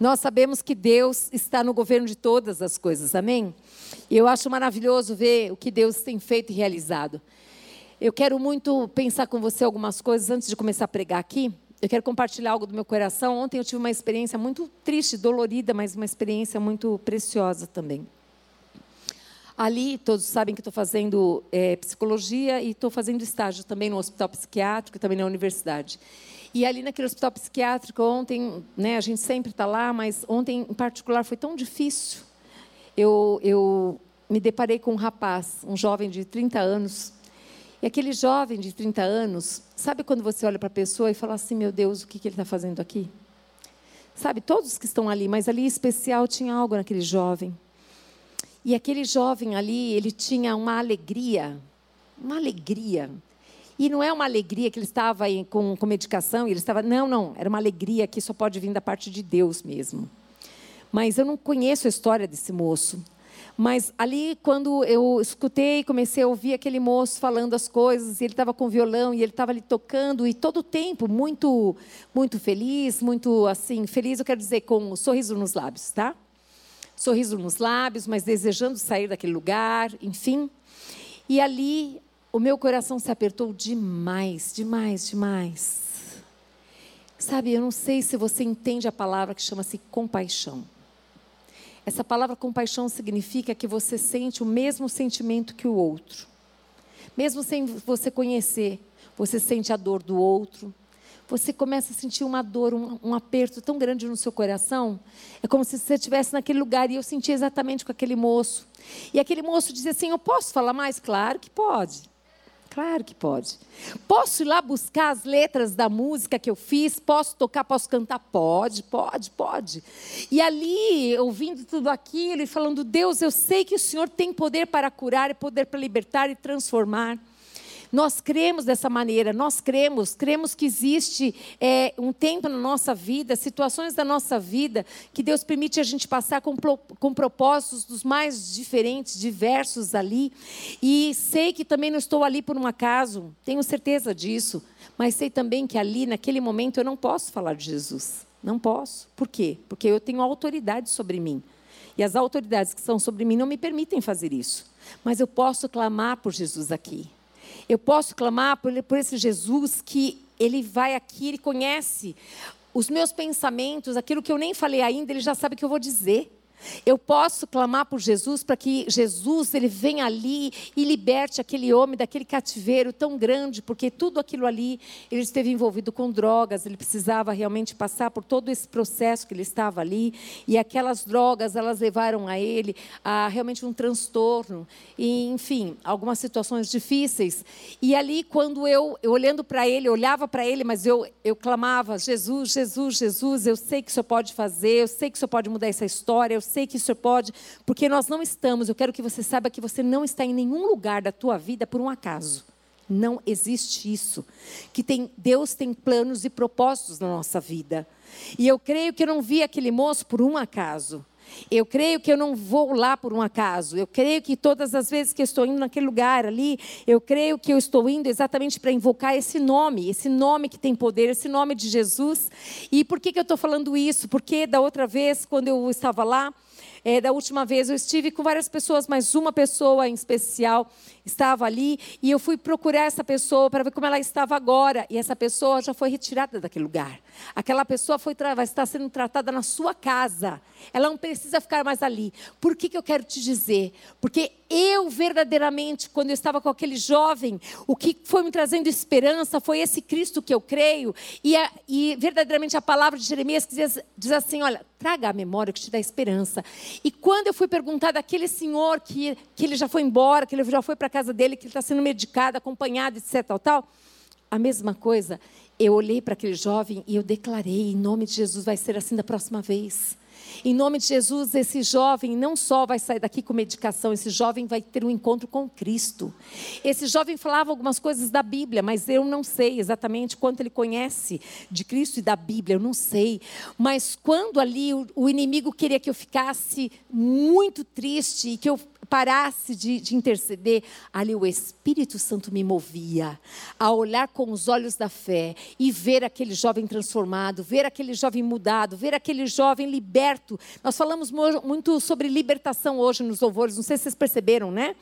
Nós sabemos que Deus está no governo de todas as coisas, amém? E eu acho maravilhoso ver o que Deus tem feito e realizado. Eu quero muito pensar com você algumas coisas antes de começar a pregar aqui. Eu quero compartilhar algo do meu coração. Ontem eu tive uma experiência muito triste, dolorida, mas uma experiência muito preciosa também. Ali, todos sabem que estou fazendo é, psicologia e estou fazendo estágio também no hospital psiquiátrico e também na universidade. E ali naquele hospital psiquiátrico, ontem, né, a gente sempre está lá, mas ontem em particular foi tão difícil. Eu, eu me deparei com um rapaz, um jovem de 30 anos. E aquele jovem de 30 anos, sabe quando você olha para a pessoa e fala assim: meu Deus, o que, que ele está fazendo aqui? Sabe, todos que estão ali, mas ali em especial tinha algo naquele jovem. E aquele jovem ali, ele tinha uma alegria, uma alegria. E não é uma alegria que ele estava com, com medicação, ele estava. Não, não. Era uma alegria que só pode vir da parte de Deus mesmo. Mas eu não conheço a história desse moço. Mas ali, quando eu escutei, comecei a ouvir aquele moço falando as coisas, e ele estava com violão, e ele estava ali tocando, e todo o tempo muito, muito feliz, muito assim, feliz, eu quero dizer, com um sorriso nos lábios, tá? Sorriso nos lábios, mas desejando sair daquele lugar, enfim. E ali o meu coração se apertou demais, demais, demais. Sabe, eu não sei se você entende a palavra que chama-se compaixão. Essa palavra compaixão significa que você sente o mesmo sentimento que o outro. Mesmo sem você conhecer, você sente a dor do outro. Você começa a sentir uma dor, um, um aperto tão grande no seu coração. É como se você estivesse naquele lugar e eu senti exatamente com aquele moço. E aquele moço dizia assim: Eu posso falar mais? Claro que pode. Claro que pode. Posso ir lá buscar as letras da música que eu fiz? Posso tocar, posso cantar? Pode, pode, pode. E ali, ouvindo tudo aquilo e falando: Deus, eu sei que o Senhor tem poder para curar, e poder para libertar e transformar. Nós cremos dessa maneira, nós cremos, cremos que existe é, um tempo na nossa vida, situações da nossa vida, que Deus permite a gente passar com, com propósitos dos mais diferentes, diversos ali. E sei que também não estou ali por um acaso, tenho certeza disso, mas sei também que ali, naquele momento, eu não posso falar de Jesus. Não posso. Por quê? Porque eu tenho autoridade sobre mim. E as autoridades que são sobre mim não me permitem fazer isso. Mas eu posso clamar por Jesus aqui. Eu posso clamar por, por esse Jesus que ele vai aqui, ele conhece os meus pensamentos, aquilo que eu nem falei ainda, ele já sabe o que eu vou dizer. Eu posso clamar por Jesus para que Jesus ele venha ali e liberte aquele homem daquele cativeiro tão grande, porque tudo aquilo ali ele esteve envolvido com drogas, ele precisava realmente passar por todo esse processo que ele estava ali, e aquelas drogas elas levaram a ele a realmente um transtorno e enfim, algumas situações difíceis. E ali quando eu, eu olhando para ele, eu olhava para ele, mas eu eu clamava, Jesus, Jesus, Jesus, eu sei que o Senhor pode fazer, eu sei que o Senhor pode mudar essa história, eu sei que o Senhor pode, porque nós não estamos, eu quero que você saiba que você não está em nenhum lugar da tua vida por um acaso. Não existe isso. Que tem, Deus tem planos e propósitos na nossa vida. E eu creio que eu não vi aquele moço por um acaso. Eu creio que eu não vou lá por um acaso. Eu creio que todas as vezes que eu estou indo naquele lugar ali, eu creio que eu estou indo exatamente para invocar esse nome, esse nome que tem poder, esse nome de Jesus. E por que, que eu estou falando isso? Porque da outra vez, quando eu estava lá, é, da última vez eu estive com várias pessoas, mas uma pessoa em especial estava ali e eu fui procurar essa pessoa para ver como ela estava agora. E essa pessoa já foi retirada daquele lugar. Aquela pessoa foi vai estar sendo tratada na sua casa. Ela não precisa ficar mais ali. Por que, que eu quero te dizer? Porque eu verdadeiramente, quando eu estava com aquele jovem, o que foi me trazendo esperança foi esse Cristo que eu creio. E, a, e verdadeiramente a palavra de Jeremias diz, diz assim: olha, traga a memória que te dá esperança. E quando eu fui perguntar daquele senhor que, que ele já foi embora, que ele já foi para casa dele, que ele está sendo medicado, acompanhado, etc. Tal, tal, a mesma coisa, eu olhei para aquele jovem e eu declarei: em nome de Jesus, vai ser assim da próxima vez. Em nome de Jesus, esse jovem não só vai sair daqui com medicação, esse jovem vai ter um encontro com Cristo. Esse jovem falava algumas coisas da Bíblia, mas eu não sei exatamente quanto ele conhece de Cristo e da Bíblia, eu não sei. Mas quando ali o, o inimigo queria que eu ficasse muito triste e que eu parasse de, de, interceder, ali o Espírito Santo me movia a olhar com os olhos da fé e ver aquele jovem transformado, ver aquele jovem mudado, ver aquele jovem liberto. Nós falamos muito sobre libertação hoje nos louvores, não sei se vocês perceberam, né?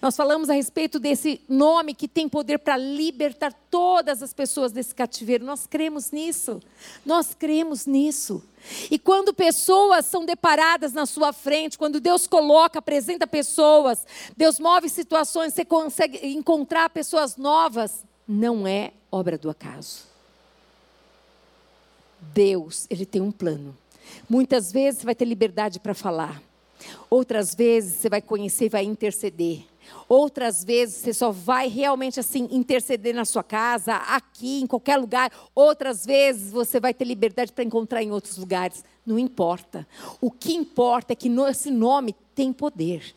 Nós falamos a respeito desse nome que tem poder para libertar todas as pessoas desse cativeiro. Nós cremos nisso. Nós cremos nisso. E quando pessoas são deparadas na sua frente, quando Deus coloca, apresenta pessoas, Deus move situações, você consegue encontrar pessoas novas, não é obra do acaso. Deus, ele tem um plano. Muitas vezes você vai ter liberdade para falar. Outras vezes você vai conhecer e vai interceder. Outras vezes você só vai realmente assim interceder na sua casa, aqui, em qualquer lugar. Outras vezes você vai ter liberdade para encontrar em outros lugares. Não importa. O que importa é que esse nome tem poder.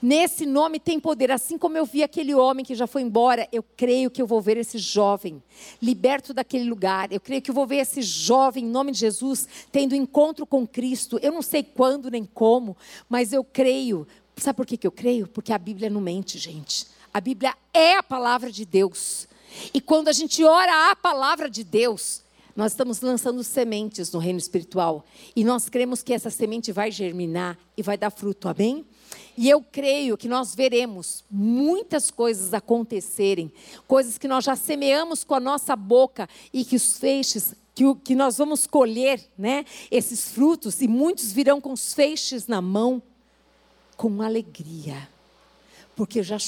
Nesse nome tem poder. Assim como eu vi aquele homem que já foi embora, eu creio que eu vou ver esse jovem liberto daquele lugar. Eu creio que eu vou ver esse jovem, em nome de Jesus, tendo encontro com Cristo. Eu não sei quando nem como, mas eu creio, Sabe por que, que eu creio? Porque a Bíblia não mente, gente. A Bíblia é a palavra de Deus. E quando a gente ora a palavra de Deus, nós estamos lançando sementes no reino espiritual. E nós cremos que essa semente vai germinar e vai dar fruto, amém? E eu creio que nós veremos muitas coisas acontecerem, coisas que nós já semeamos com a nossa boca e que os feixes, que, o, que nós vamos colher, né? Esses frutos, e muitos virão com os feixes na mão com alegria, porque já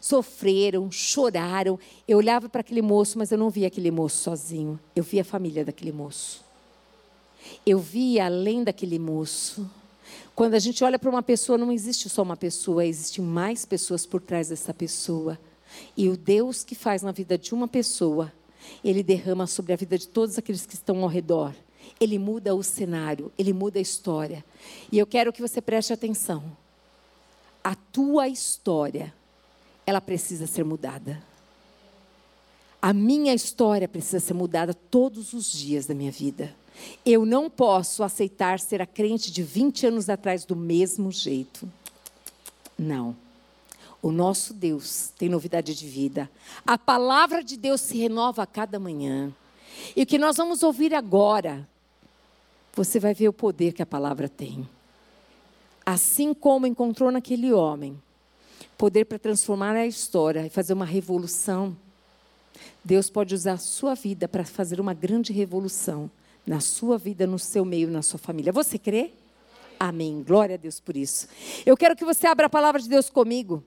sofreram, choraram. Eu olhava para aquele moço, mas eu não via aquele moço sozinho, eu via a família daquele moço. Eu via além daquele moço. Quando a gente olha para uma pessoa, não existe só uma pessoa, existem mais pessoas por trás dessa pessoa. E o Deus que faz na vida de uma pessoa, ele derrama sobre a vida de todos aqueles que estão ao redor ele muda o cenário, ele muda a história. E eu quero que você preste atenção. A tua história, ela precisa ser mudada. A minha história precisa ser mudada todos os dias da minha vida. Eu não posso aceitar ser a crente de 20 anos atrás do mesmo jeito. Não. O nosso Deus tem novidade de vida. A palavra de Deus se renova a cada manhã. E o que nós vamos ouvir agora você vai ver o poder que a palavra tem. Assim como encontrou naquele homem poder para transformar a história e fazer uma revolução, Deus pode usar a sua vida para fazer uma grande revolução na sua vida, no seu meio, na sua família. Você crê? Amém. Glória a Deus por isso. Eu quero que você abra a palavra de Deus comigo.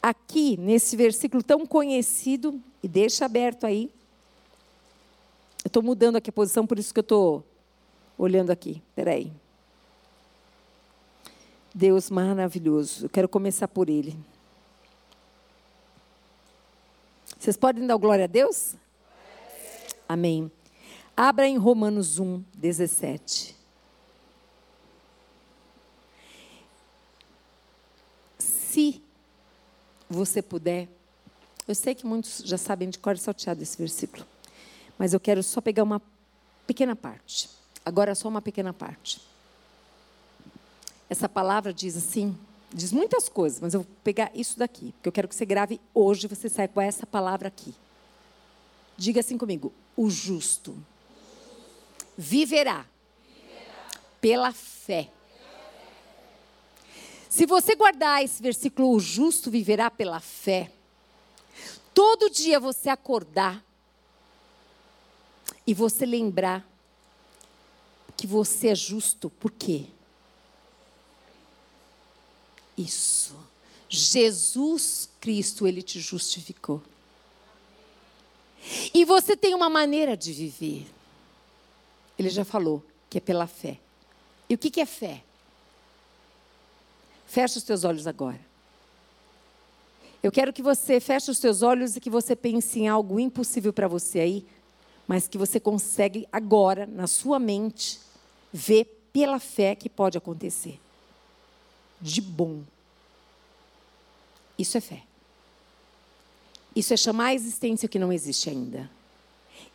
Aqui, nesse versículo tão conhecido, e deixa aberto aí. Eu estou mudando aqui a posição, por isso que eu estou olhando aqui. Peraí. Deus maravilhoso. Eu quero começar por Ele. Vocês podem dar glória a Deus? Amém. Abra em Romanos 1, 17. Se você puder, eu sei que muitos já sabem de cor salteado esse versículo, mas eu quero só pegar uma pequena parte. Agora, só uma pequena parte. Essa palavra diz assim, diz muitas coisas, mas eu vou pegar isso daqui, porque eu quero que você grave hoje, você saiba com essa palavra aqui. Diga assim comigo: o justo viverá, pela fé. Se você guardar esse versículo, o justo viverá pela fé, todo dia você acordar e você lembrar que você é justo. Por quê? Isso. Jesus Cristo, ele te justificou. E você tem uma maneira de viver. Ele já falou que é pela fé. E o que é fé? Feche os teus olhos agora. Eu quero que você feche os teus olhos e que você pense em algo impossível para você aí, mas que você consegue agora, na sua mente, vê pela fé que pode acontecer. De bom. Isso é fé. Isso é chamar a existência que não existe ainda.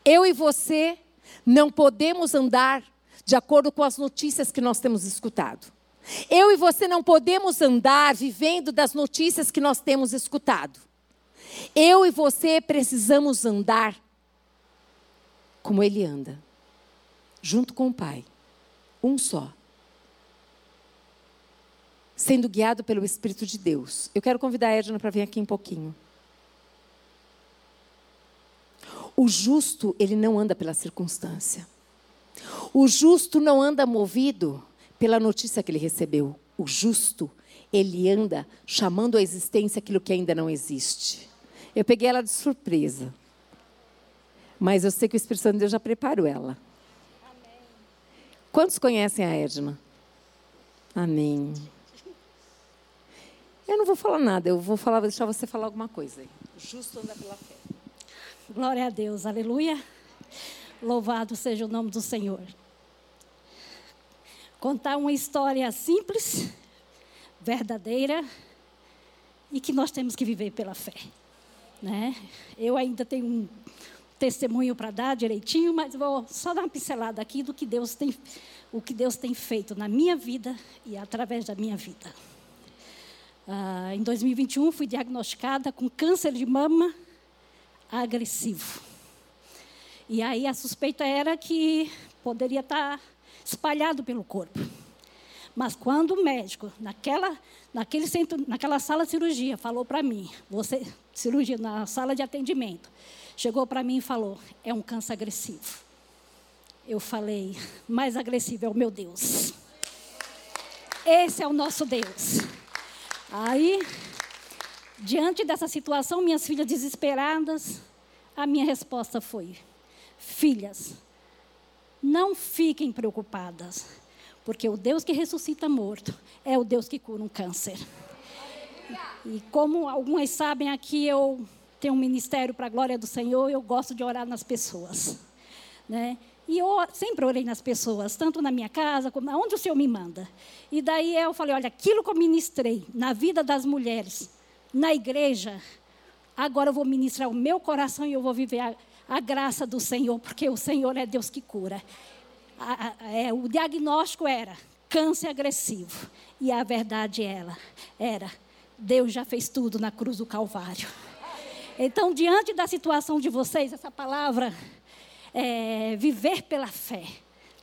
Eu e você não podemos andar de acordo com as notícias que nós temos escutado. Eu e você não podemos andar vivendo das notícias que nós temos escutado. Eu e você precisamos andar como ele anda, junto com o Pai, um só, sendo guiado pelo Espírito de Deus. Eu quero convidar a Edna para vir aqui um pouquinho. O justo, ele não anda pela circunstância. O justo não anda movido pela notícia que ele recebeu. O justo, ele anda chamando à existência aquilo que ainda não existe. Eu peguei ela de surpresa. Mas eu sei que o Espírito Santo de Deus já preparou ela. Quantos conhecem a Edna? Amém. Eu não vou falar nada, eu vou falar, deixar você falar alguma coisa. O justo anda pela fé. Glória a Deus, aleluia. Louvado seja o nome do Senhor. Contar uma história simples, verdadeira e que nós temos que viver pela fé. Né? Eu ainda tenho um testemunho para dar direitinho, mas vou só dar uma pincelada aqui do que Deus tem, o que Deus tem feito na minha vida e através da minha vida. Ah, em 2021 fui diagnosticada com câncer de mama agressivo. E aí a suspeita era que poderia estar espalhado pelo corpo. Mas quando o médico, naquela, naquele centro, naquela sala de cirurgia, falou para mim, você, cirurgia na sala de atendimento, chegou para mim e falou: é um câncer agressivo. Eu falei: mais agressivo é o meu Deus. Esse é o nosso Deus. Aí Diante dessa situação, minhas filhas desesperadas, a minha resposta foi: Filhas, não fiquem preocupadas, porque o Deus que ressuscita morto é o Deus que cura um câncer. E como algumas sabem aqui, eu tenho um ministério para a glória do Senhor, eu gosto de orar nas pessoas. Né? E eu sempre orei nas pessoas, tanto na minha casa, como onde o Senhor me manda. E daí eu falei: olha, aquilo que eu ministrei na vida das mulheres, na igreja, agora eu vou ministrar o meu coração e eu vou viver a, a graça do Senhor, porque o Senhor é Deus que cura. A, a, é, o diagnóstico era câncer agressivo. E a verdade ela era, Deus já fez tudo na cruz do Calvário. Então, diante da situação de vocês, essa palavra é, viver pela fé,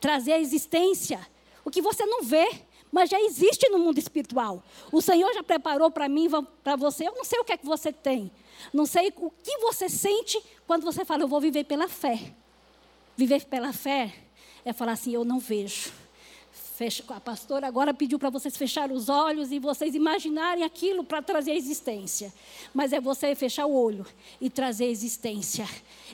trazer à existência o que você não vê, mas já existe no mundo espiritual. O Senhor já preparou para mim, para você. Eu não sei o que é que você tem. Não sei o que você sente quando você fala, eu vou viver pela fé. Viver pela fé é falar assim, eu não vejo Fecha, a pastora agora pediu para vocês fechar os olhos e vocês imaginarem aquilo para trazer a existência. Mas é você fechar o olho e trazer a existência.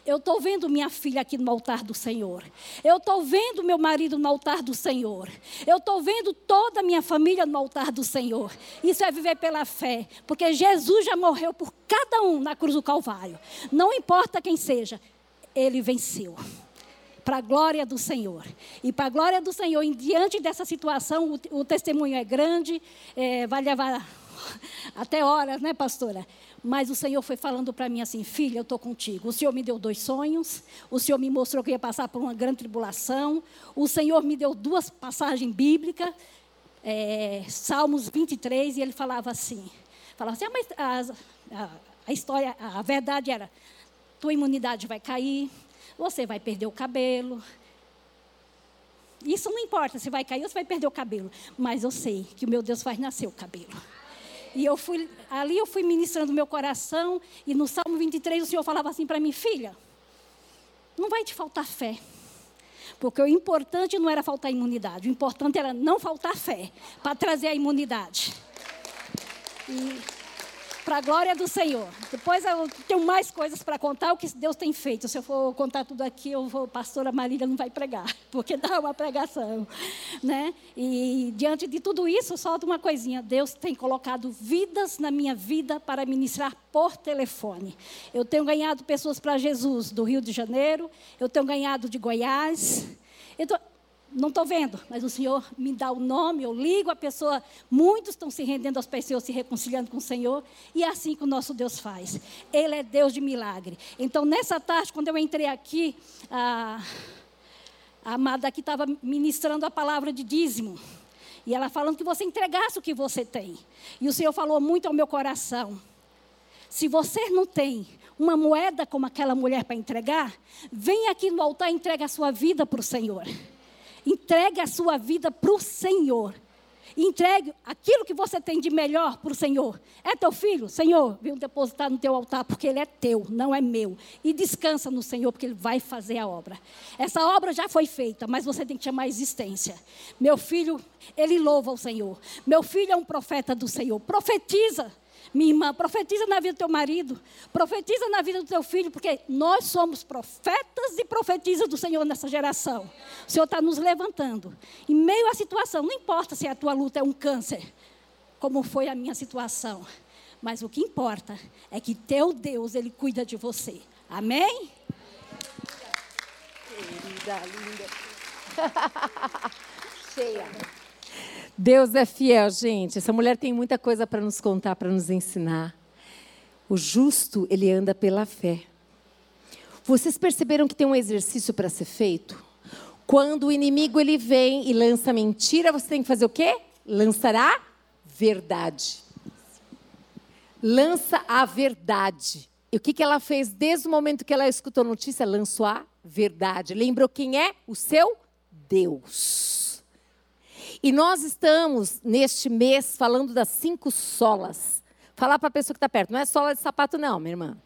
Eu estou vendo minha filha aqui no altar do Senhor. Eu estou vendo meu marido no altar do Senhor. Eu estou vendo toda a minha família no altar do Senhor. Isso é viver pela fé, porque Jesus já morreu por cada um na cruz do Calvário. Não importa quem seja, ele venceu para a glória do Senhor. E para a glória do Senhor, diante dessa situação, o, o testemunho é grande, é, vai levar até horas, né, pastora? Mas o Senhor foi falando para mim assim: filha, eu estou contigo. O Senhor me deu dois sonhos, o Senhor me mostrou que ia passar por uma grande tribulação, o Senhor me deu duas passagens bíblicas, é, Salmos 23, e ele falava assim: falava assim, ah, mas a, a, a história, a verdade era: tua imunidade vai cair, você vai perder o cabelo. Isso não importa se vai cair ou se vai perder o cabelo. Mas eu sei que o meu Deus faz nascer o cabelo. E eu fui, ali eu fui ministrando meu coração, e no Salmo 23 o Senhor falava assim para mim, filha, não vai te faltar fé. Porque o importante não era faltar imunidade, o importante era não faltar fé, para trazer a imunidade. E para a glória do Senhor. Depois eu tenho mais coisas para contar o que Deus tem feito. Se eu for contar tudo aqui, eu vou, pastora Marília não vai pregar, porque dá uma pregação, né? E diante de tudo isso, só uma coisinha. Deus tem colocado vidas na minha vida para ministrar por telefone. Eu tenho ganhado pessoas para Jesus do Rio de Janeiro, eu tenho ganhado de Goiás. Então, não estou vendo, mas o Senhor me dá o nome, eu ligo a pessoa, muitos estão se rendendo aos pés se reconciliando com o Senhor, e é assim que o nosso Deus faz. Ele é Deus de milagre. Então, nessa tarde, quando eu entrei aqui, a, a amada aqui estava ministrando a palavra de dízimo. E ela falando que você entregasse o que você tem. E o Senhor falou muito ao meu coração. Se você não tem uma moeda como aquela mulher para entregar, vem aqui no altar e entrega a sua vida para o Senhor. Entregue a sua vida para o Senhor. Entregue aquilo que você tem de melhor para o Senhor. É teu filho? Senhor, venho depositar no teu altar, porque ele é teu, não é meu. E descansa no Senhor, porque ele vai fazer a obra. Essa obra já foi feita, mas você tem que chamar existência. Meu filho, ele louva o Senhor. Meu filho é um profeta do Senhor. Profetiza. Minha irmã, profetiza na vida do teu marido, profetiza na vida do teu filho, porque nós somos profetas e profetizas do Senhor nessa geração. O Senhor está nos levantando. Em meio à situação, não importa se a tua luta é um câncer, como foi a minha situação, mas o que importa é que teu Deus, Ele cuida de você. Amém? Querida, linda. Cheia. Deus é fiel, gente. Essa mulher tem muita coisa para nos contar, para nos ensinar. O justo, ele anda pela fé. Vocês perceberam que tem um exercício para ser feito? Quando o inimigo ele vem e lança mentira, você tem que fazer o quê? Lançará verdade. Lança a verdade. E o que, que ela fez desde o momento que ela escutou a notícia? Lançou a verdade. Lembrou quem é? O seu Deus. E nós estamos, neste mês, falando das cinco solas. Falar para a pessoa que está perto, não é sola de sapato, não, minha irmã.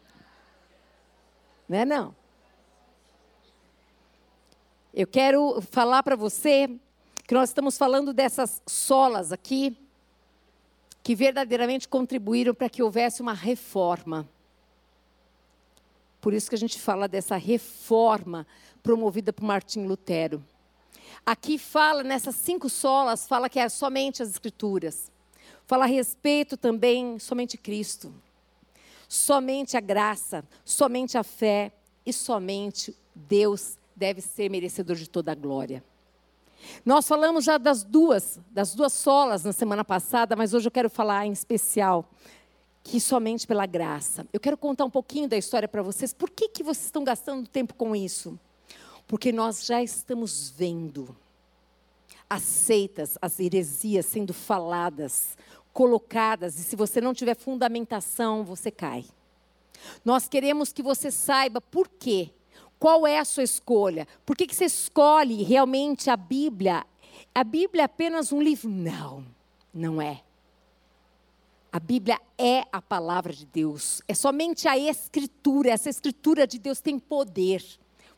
Não é, não. Eu quero falar para você que nós estamos falando dessas solas aqui, que verdadeiramente contribuíram para que houvesse uma reforma. Por isso que a gente fala dessa reforma promovida por Martim Lutero. Aqui fala, nessas cinco solas, fala que é somente as Escrituras. Fala a respeito também somente Cristo. Somente a graça, somente a fé e somente Deus deve ser merecedor de toda a glória. Nós falamos já das duas, das duas solas na semana passada, mas hoje eu quero falar em especial que somente pela graça. Eu quero contar um pouquinho da história para vocês. Por que, que vocês estão gastando tempo com isso? Porque nós já estamos vendo as seitas, as heresias sendo faladas, colocadas, e se você não tiver fundamentação, você cai. Nós queremos que você saiba por quê. Qual é a sua escolha? Por que, que você escolhe realmente a Bíblia? A Bíblia é apenas um livro? Não, não é. A Bíblia é a palavra de Deus. É somente a Escritura. Essa Escritura de Deus tem poder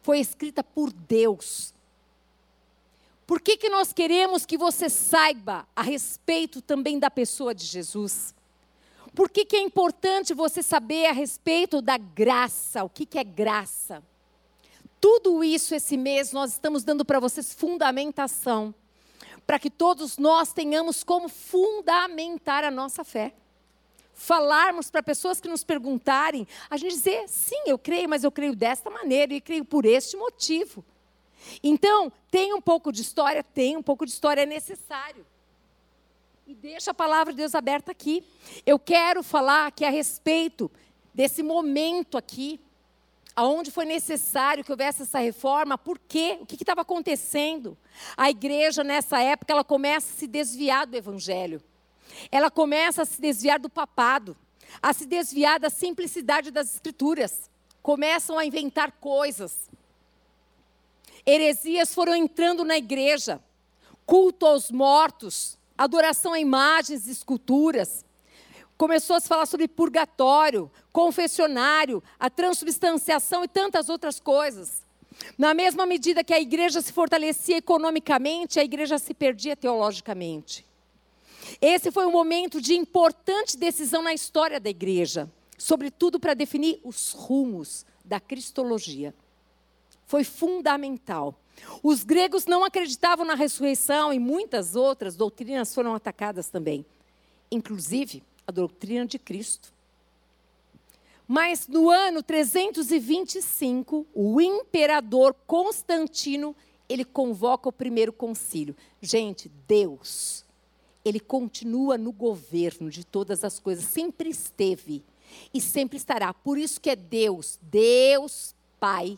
foi escrita por Deus. Por que, que nós queremos que você saiba a respeito também da pessoa de Jesus? Por que, que é importante você saber a respeito da graça? O que, que é graça? Tudo isso esse mês nós estamos dando para vocês fundamentação, para que todos nós tenhamos como fundamentar a nossa fé falarmos para pessoas que nos perguntarem, a gente dizer, sim, eu creio, mas eu creio desta maneira e creio por este motivo. Então, tem um pouco de história, tem um pouco de história, é necessário. E deixa a palavra de Deus aberta aqui. Eu quero falar aqui a respeito desse momento aqui, aonde foi necessário que houvesse essa reforma, por quê? O que estava acontecendo? A igreja, nessa época, ela começa a se desviar do evangelho ela começa a se desviar do papado, a se desviar da simplicidade das escrituras. Começam a inventar coisas. Heresias foram entrando na igreja, culto aos mortos, adoração a imagens e esculturas. Começou a se falar sobre purgatório, confessionário, a transubstanciação e tantas outras coisas. Na mesma medida que a igreja se fortalecia economicamente, a igreja se perdia teologicamente. Esse foi um momento de importante decisão na história da igreja, sobretudo para definir os rumos da cristologia. Foi fundamental. Os gregos não acreditavam na ressurreição e muitas outras doutrinas foram atacadas também, inclusive a doutrina de Cristo. Mas no ano 325, o imperador Constantino, ele convoca o primeiro concílio. Gente, Deus ele continua no governo de todas as coisas, sempre esteve e sempre estará. Por isso que é Deus, Deus Pai,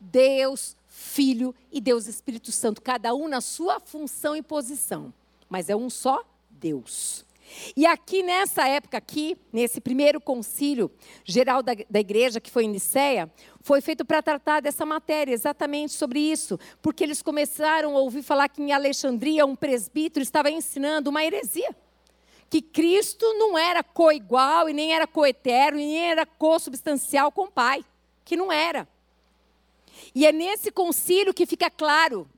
Deus Filho e Deus Espírito Santo, cada um na sua função e posição. mas é um só Deus. E aqui nessa época aqui, nesse primeiro concílio geral da, da igreja que foi em Nicéia, foi feito para tratar dessa matéria, exatamente sobre isso, porque eles começaram a ouvir falar que em Alexandria um presbítero estava ensinando uma heresia. Que Cristo não era coigual e nem era coeterno e nem era co-substancial com o Pai, que não era. E é nesse concílio que fica claro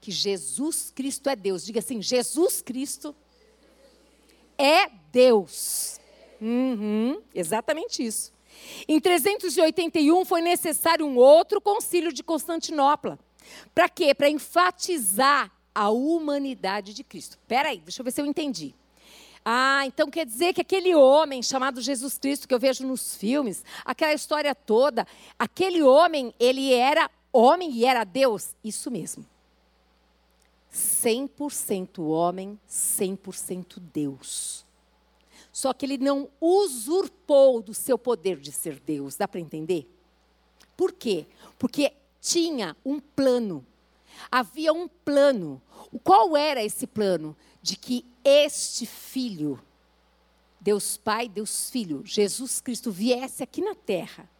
que Jesus Cristo é Deus. Diga assim: Jesus Cristo é Deus. Uhum, exatamente isso. Em 381 foi necessário um outro concílio de Constantinopla. Para quê? Para enfatizar a humanidade de Cristo. Espera aí, deixa eu ver se eu entendi. Ah, então quer dizer que aquele homem chamado Jesus Cristo que eu vejo nos filmes, aquela história toda, aquele homem, ele era homem e era Deus? Isso mesmo. 100% homem, 100% Deus. Só que ele não usurpou do seu poder de ser Deus. Dá para entender? Por quê? Porque tinha um plano. Havia um plano. Qual era esse plano? De que este filho, Deus Pai, Deus Filho, Jesus Cristo, viesse aqui na terra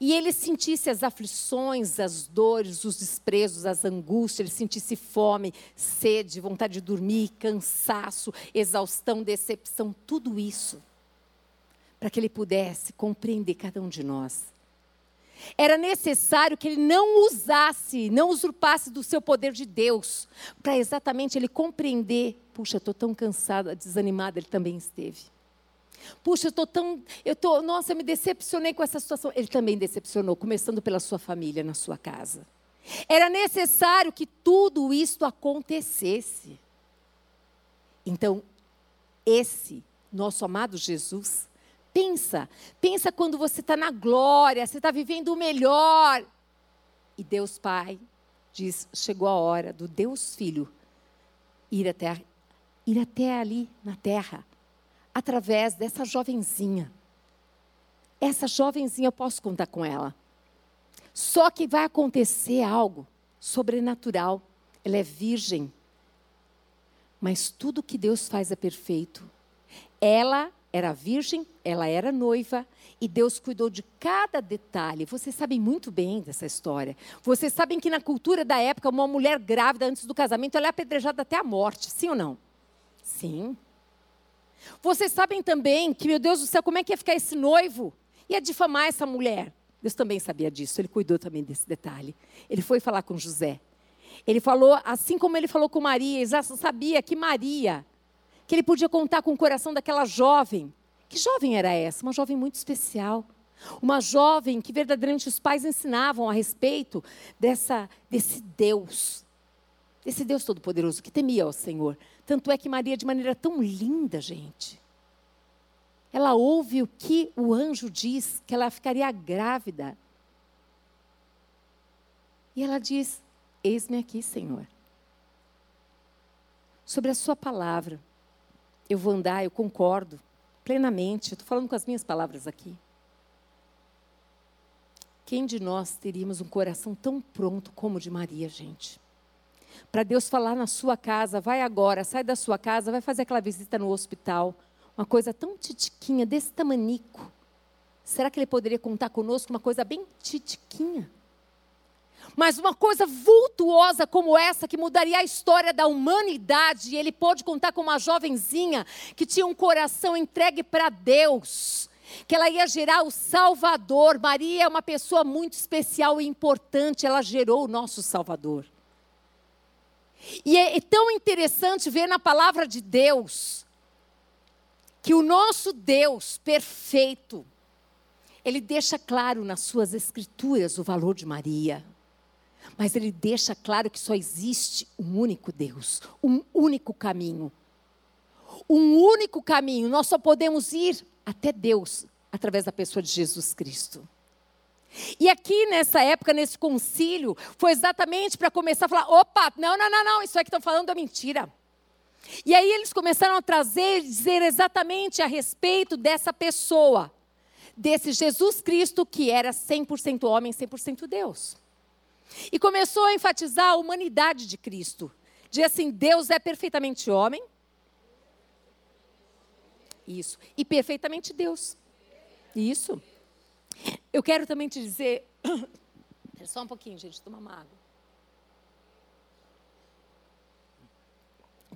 e ele sentisse as aflições, as dores, os desprezos, as angústias, ele sentisse fome, sede, vontade de dormir, cansaço, exaustão, decepção, tudo isso, para que ele pudesse compreender cada um de nós. Era necessário que ele não usasse, não usurpasse do seu poder de Deus, para exatamente ele compreender: puxa, estou tão cansada, desanimada, ele também esteve. Puxa, eu estou tão. Eu tô, nossa, eu me decepcionei com essa situação. Ele também decepcionou, começando pela sua família, na sua casa. Era necessário que tudo isto acontecesse. Então, esse nosso amado Jesus, pensa, pensa quando você está na glória, você está vivendo o melhor. E Deus Pai diz: chegou a hora do Deus Filho ir até, ir até ali na terra através dessa jovenzinha. Essa jovenzinha eu posso contar com ela. Só que vai acontecer algo sobrenatural. Ela é virgem. Mas tudo que Deus faz é perfeito. Ela era virgem, ela era noiva e Deus cuidou de cada detalhe. Vocês sabem muito bem dessa história. Vocês sabem que na cultura da época, uma mulher grávida antes do casamento, ela é apedrejada até a morte, sim ou não? Sim. Vocês sabem também que, meu Deus do céu, como é que ia ficar esse noivo? Ia difamar essa mulher. Deus também sabia disso, ele cuidou também desse detalhe. Ele foi falar com José. Ele falou, assim como ele falou com Maria, ele sabia que Maria, que ele podia contar com o coração daquela jovem. Que jovem era essa? Uma jovem muito especial. Uma jovem que verdadeiramente os pais ensinavam a respeito dessa, desse Deus, desse Deus Todo-Poderoso que temia ao Senhor. Tanto é que Maria, de maneira tão linda, gente, ela ouve o que o anjo diz, que ela ficaria grávida. E ela diz: Eis-me aqui, Senhor. Sobre a Sua palavra, eu vou andar, eu concordo plenamente, estou falando com as minhas palavras aqui. Quem de nós teríamos um coração tão pronto como o de Maria, gente? Para Deus falar na sua casa, vai agora, sai da sua casa, vai fazer aquela visita no hospital. Uma coisa tão titiquinha, desse tamanico. Será que ele poderia contar conosco uma coisa bem titiquinha? Mas uma coisa vultuosa como essa, que mudaria a história da humanidade, ele pôde contar com uma jovenzinha que tinha um coração entregue para Deus, que ela ia gerar o Salvador. Maria é uma pessoa muito especial e importante, ela gerou o nosso Salvador. E é, é tão interessante ver na palavra de Deus que o nosso Deus perfeito, ele deixa claro nas suas escrituras o valor de Maria. Mas ele deixa claro que só existe um único Deus, um único caminho. Um único caminho, nós só podemos ir até Deus através da pessoa de Jesus Cristo. E aqui nessa época, nesse concílio, foi exatamente para começar a falar: opa, não, não, não, não, isso aí que estão falando é mentira. E aí eles começaram a trazer, dizer exatamente a respeito dessa pessoa, desse Jesus Cristo que era 100% homem, 100% Deus. E começou a enfatizar a humanidade de Cristo. Diz assim: Deus é perfeitamente homem. Isso. E perfeitamente Deus. Isso. Eu quero também te dizer. Só um pouquinho, gente, toma uma água.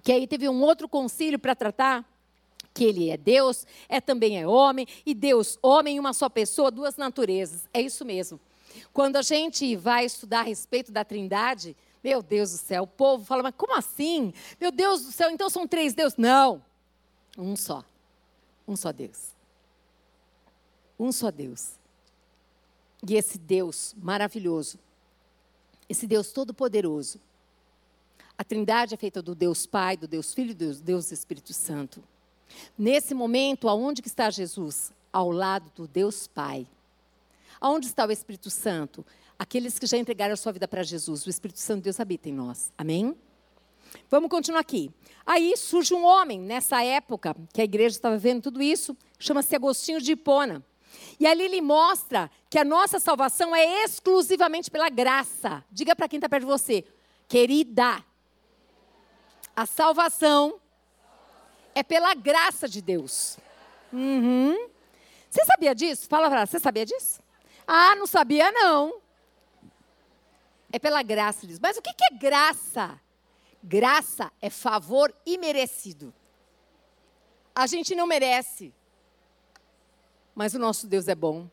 Que aí teve um outro concílio para tratar que ele é Deus, é também é homem, e Deus, homem, uma só pessoa, duas naturezas. É isso mesmo. Quando a gente vai estudar a respeito da Trindade, meu Deus do céu, o povo fala, mas como assim? Meu Deus do céu, então são três deuses? Não, um só. Um só Deus. Um só Deus. E esse Deus maravilhoso, esse Deus todo-poderoso, a Trindade é feita do Deus Pai, do Deus Filho e do Deus Espírito Santo. Nesse momento, aonde que está Jesus? Ao lado do Deus Pai. Aonde está o Espírito Santo? Aqueles que já entregaram a sua vida para Jesus. O Espírito Santo de Deus habita em nós. Amém? Vamos continuar aqui. Aí surge um homem, nessa época, que a igreja estava vendo tudo isso, chama-se Agostinho de Hipona. E ali ele mostra que a nossa salvação é exclusivamente pela graça. Diga para quem está perto de você, querida, a salvação é pela graça de Deus. Uhum. Você sabia disso? Fala pra você sabia disso? Ah, não sabia não. É pela graça Deus. Mas o que é graça? Graça é favor imerecido. A gente não merece. Mas o nosso Deus é bom.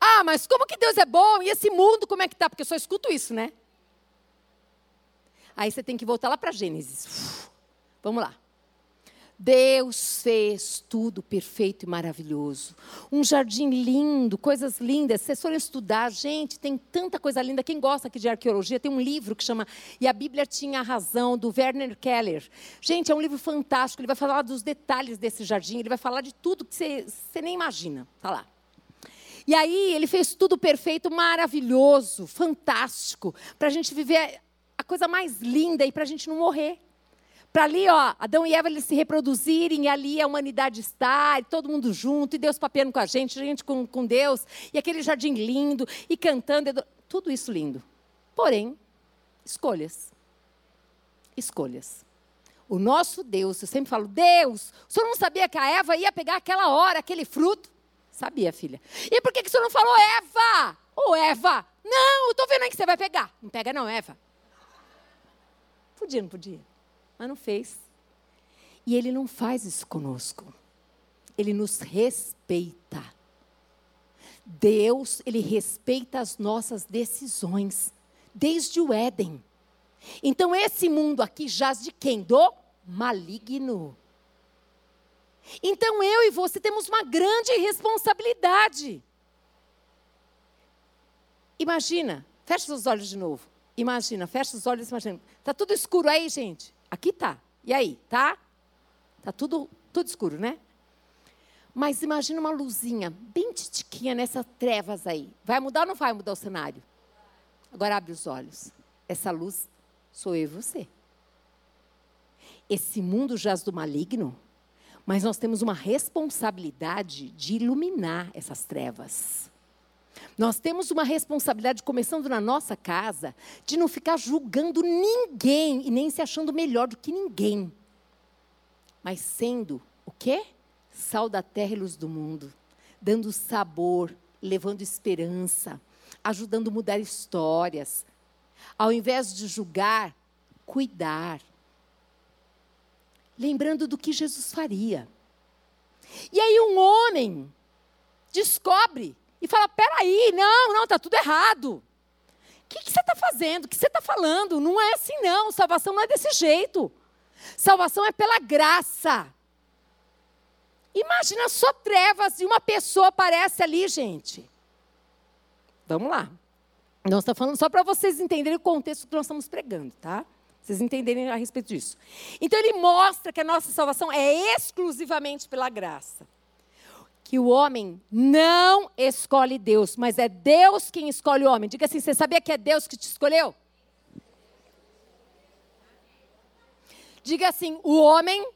Ah, mas como que Deus é bom? E esse mundo como é que tá? Porque eu só escuto isso, né? Aí você tem que voltar lá para Gênesis. Vamos lá. Deus fez tudo perfeito e maravilhoso. Um jardim lindo, coisas lindas. Vocês foram estudar, gente, tem tanta coisa linda. Quem gosta aqui de arqueologia, tem um livro que chama E a Bíblia Tinha Razão, do Werner Keller. Gente, é um livro fantástico. Ele vai falar dos detalhes desse jardim, ele vai falar de tudo que você, você nem imagina. Tá lá. E aí, ele fez tudo perfeito, maravilhoso, fantástico, para a gente viver a coisa mais linda e para a gente não morrer para ali, ó, Adão e Eva eles se reproduzirem, e ali a humanidade está, e todo mundo junto, e Deus papeando com a gente, gente com, com Deus, e aquele jardim lindo, e cantando, tudo isso lindo. Porém, escolhas. Escolhas. O nosso Deus, eu sempre falo, Deus, o senhor não sabia que a Eva ia pegar aquela hora, aquele fruto? Sabia, filha. E por que, que o senhor não falou, Eva? Ô, oh, Eva, não, eu estou vendo aí que você vai pegar. Não pega não, Eva. Podia, não podia? Mas não fez. E ele não faz isso conosco. Ele nos respeita. Deus, ele respeita as nossas decisões, desde o Éden. Então esse mundo aqui jaz de quem? Do maligno. Então eu e você temos uma grande responsabilidade. Imagina, fecha os olhos de novo. Imagina, fecha os olhos, imagina. Está tudo escuro aí, gente. Aqui tá. E aí, tá? Tá tudo, tudo escuro, né? Mas imagina uma luzinha bem titiquinha nessas trevas aí. Vai mudar ou não vai mudar o cenário? Agora abre os olhos. Essa luz sou eu e você. Esse mundo jaz do maligno, mas nós temos uma responsabilidade de iluminar essas trevas. Nós temos uma responsabilidade, começando na nossa casa, de não ficar julgando ninguém e nem se achando melhor do que ninguém. Mas sendo o quê? Sal da terra e luz do mundo, dando sabor, levando esperança, ajudando a mudar histórias. Ao invés de julgar, cuidar. Lembrando do que Jesus faria. E aí um homem descobre e fala: peraí, não, não, está tudo errado. O que, que você está fazendo? O que você está falando? Não é assim, não. Salvação não é desse jeito. Salvação é pela graça. Imagina só trevas e uma pessoa aparece ali, gente. Vamos lá. Não está falando só para vocês entenderem o contexto que nós estamos pregando, tá? Vocês entenderem a respeito disso. Então ele mostra que a nossa salvação é exclusivamente pela graça que o homem não escolhe Deus, mas é Deus quem escolhe o homem. Diga assim: você sabia que é Deus que te escolheu? Diga assim: o homem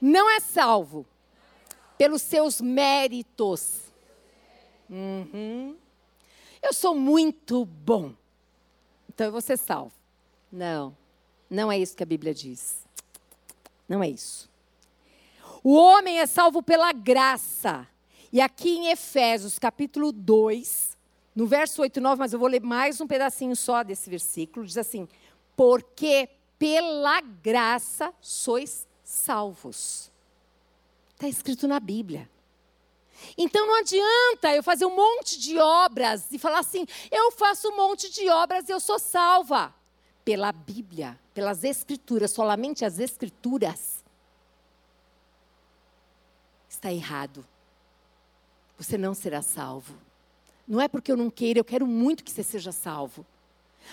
não é salvo pelos seus méritos. Uhum. Eu sou muito bom, então eu vou ser salvo. Não. Não é isso que a Bíblia diz. Não é isso. O homem é salvo pela graça. E aqui em Efésios, capítulo 2, no verso 8 e 9, mas eu vou ler mais um pedacinho só desse versículo, diz assim: Porque pela graça sois salvos. Está escrito na Bíblia. Então não adianta eu fazer um monte de obras e falar assim: eu faço um monte de obras e eu sou salva. Pela Bíblia, pelas Escrituras, solamente as Escrituras. Está errado. Você não será salvo. Não é porque eu não queira, eu quero muito que você seja salvo.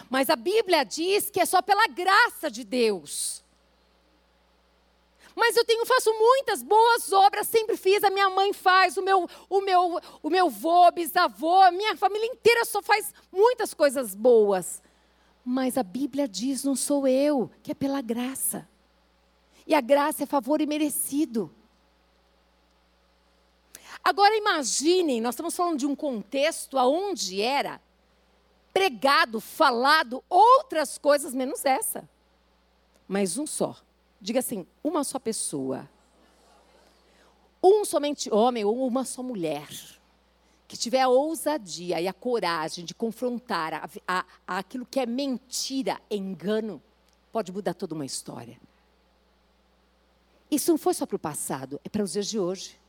Mas a Bíblia diz que é só pela graça de Deus. Mas eu tenho, faço muitas boas obras, sempre fiz, a minha mãe faz, o meu, o meu, o meu vô, bisavô, a minha família inteira só faz muitas coisas boas. Mas a Bíblia diz, não sou eu, que é pela graça. E a graça é favor imerecido. Agora imaginem, nós estamos falando de um contexto aonde era pregado, falado outras coisas menos essa. Mas um só. Diga assim, uma só pessoa. Um somente homem ou uma só mulher que tiver a ousadia e a coragem de confrontar a, a, a aquilo que é mentira, engano, pode mudar toda uma história. Isso não foi só para o passado, é para os dias de hoje.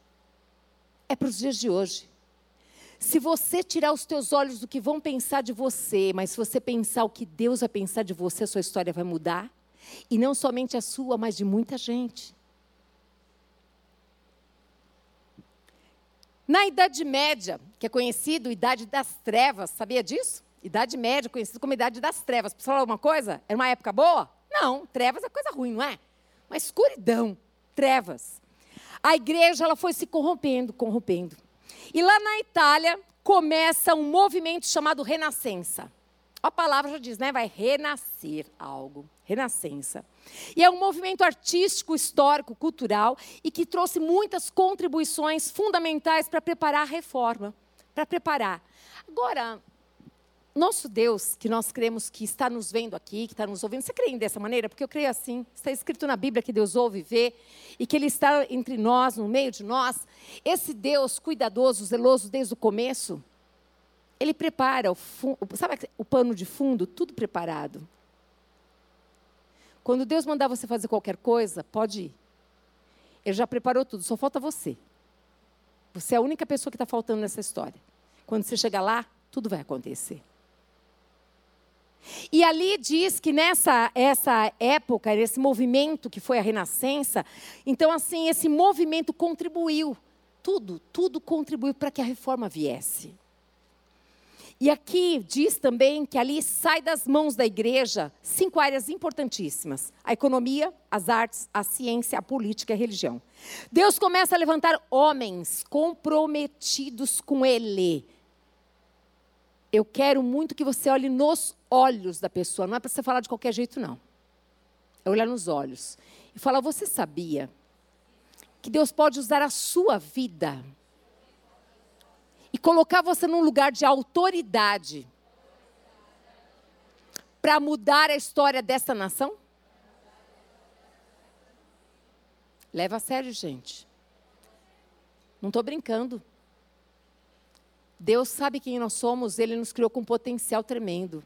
É para os dias de hoje. Se você tirar os teus olhos do que vão pensar de você, mas se você pensar o que Deus vai pensar de você, a sua história vai mudar. E não somente a sua, mas de muita gente. Na Idade Média, que é conhecido Idade das Trevas, sabia disso? Idade Média, conhecido como Idade das Trevas. Precisa falar alguma coisa? Era uma época boa? Não, trevas é coisa ruim, não é? Uma escuridão, trevas. A igreja ela foi se corrompendo, corrompendo. E lá na Itália começa um movimento chamado Renascença. A palavra já diz, né? Vai renascer algo. Renascença. E é um movimento artístico, histórico, cultural e que trouxe muitas contribuições fundamentais para preparar a reforma. Para preparar. Agora, nosso Deus, que nós cremos que está nos vendo aqui, que está nos ouvindo, você crê dessa maneira? Porque eu creio assim. Está escrito na Bíblia que Deus ouve e vê, e que Ele está entre nós, no meio de nós. Esse Deus cuidadoso, zeloso desde o começo, Ele prepara o sabe o pano de fundo? Tudo preparado. Quando Deus mandar você fazer qualquer coisa, pode ir. Ele já preparou tudo, só falta você. Você é a única pessoa que está faltando nessa história. Quando você chegar lá, tudo vai acontecer. E ali diz que nessa essa época, nesse movimento que foi a Renascença, então assim, esse movimento contribuiu, tudo, tudo contribuiu para que a reforma viesse. E aqui diz também que ali sai das mãos da igreja cinco áreas importantíssimas: a economia, as artes, a ciência, a política e a religião. Deus começa a levantar homens comprometidos com Ele. Eu quero muito que você olhe nos olhos da pessoa. Não é para você falar de qualquer jeito, não. É olhar nos olhos. E falar: Você sabia que Deus pode usar a sua vida e colocar você num lugar de autoridade para mudar a história dessa nação? Leva a sério, gente. Não estou brincando. Deus sabe quem nós somos, Ele nos criou com um potencial tremendo.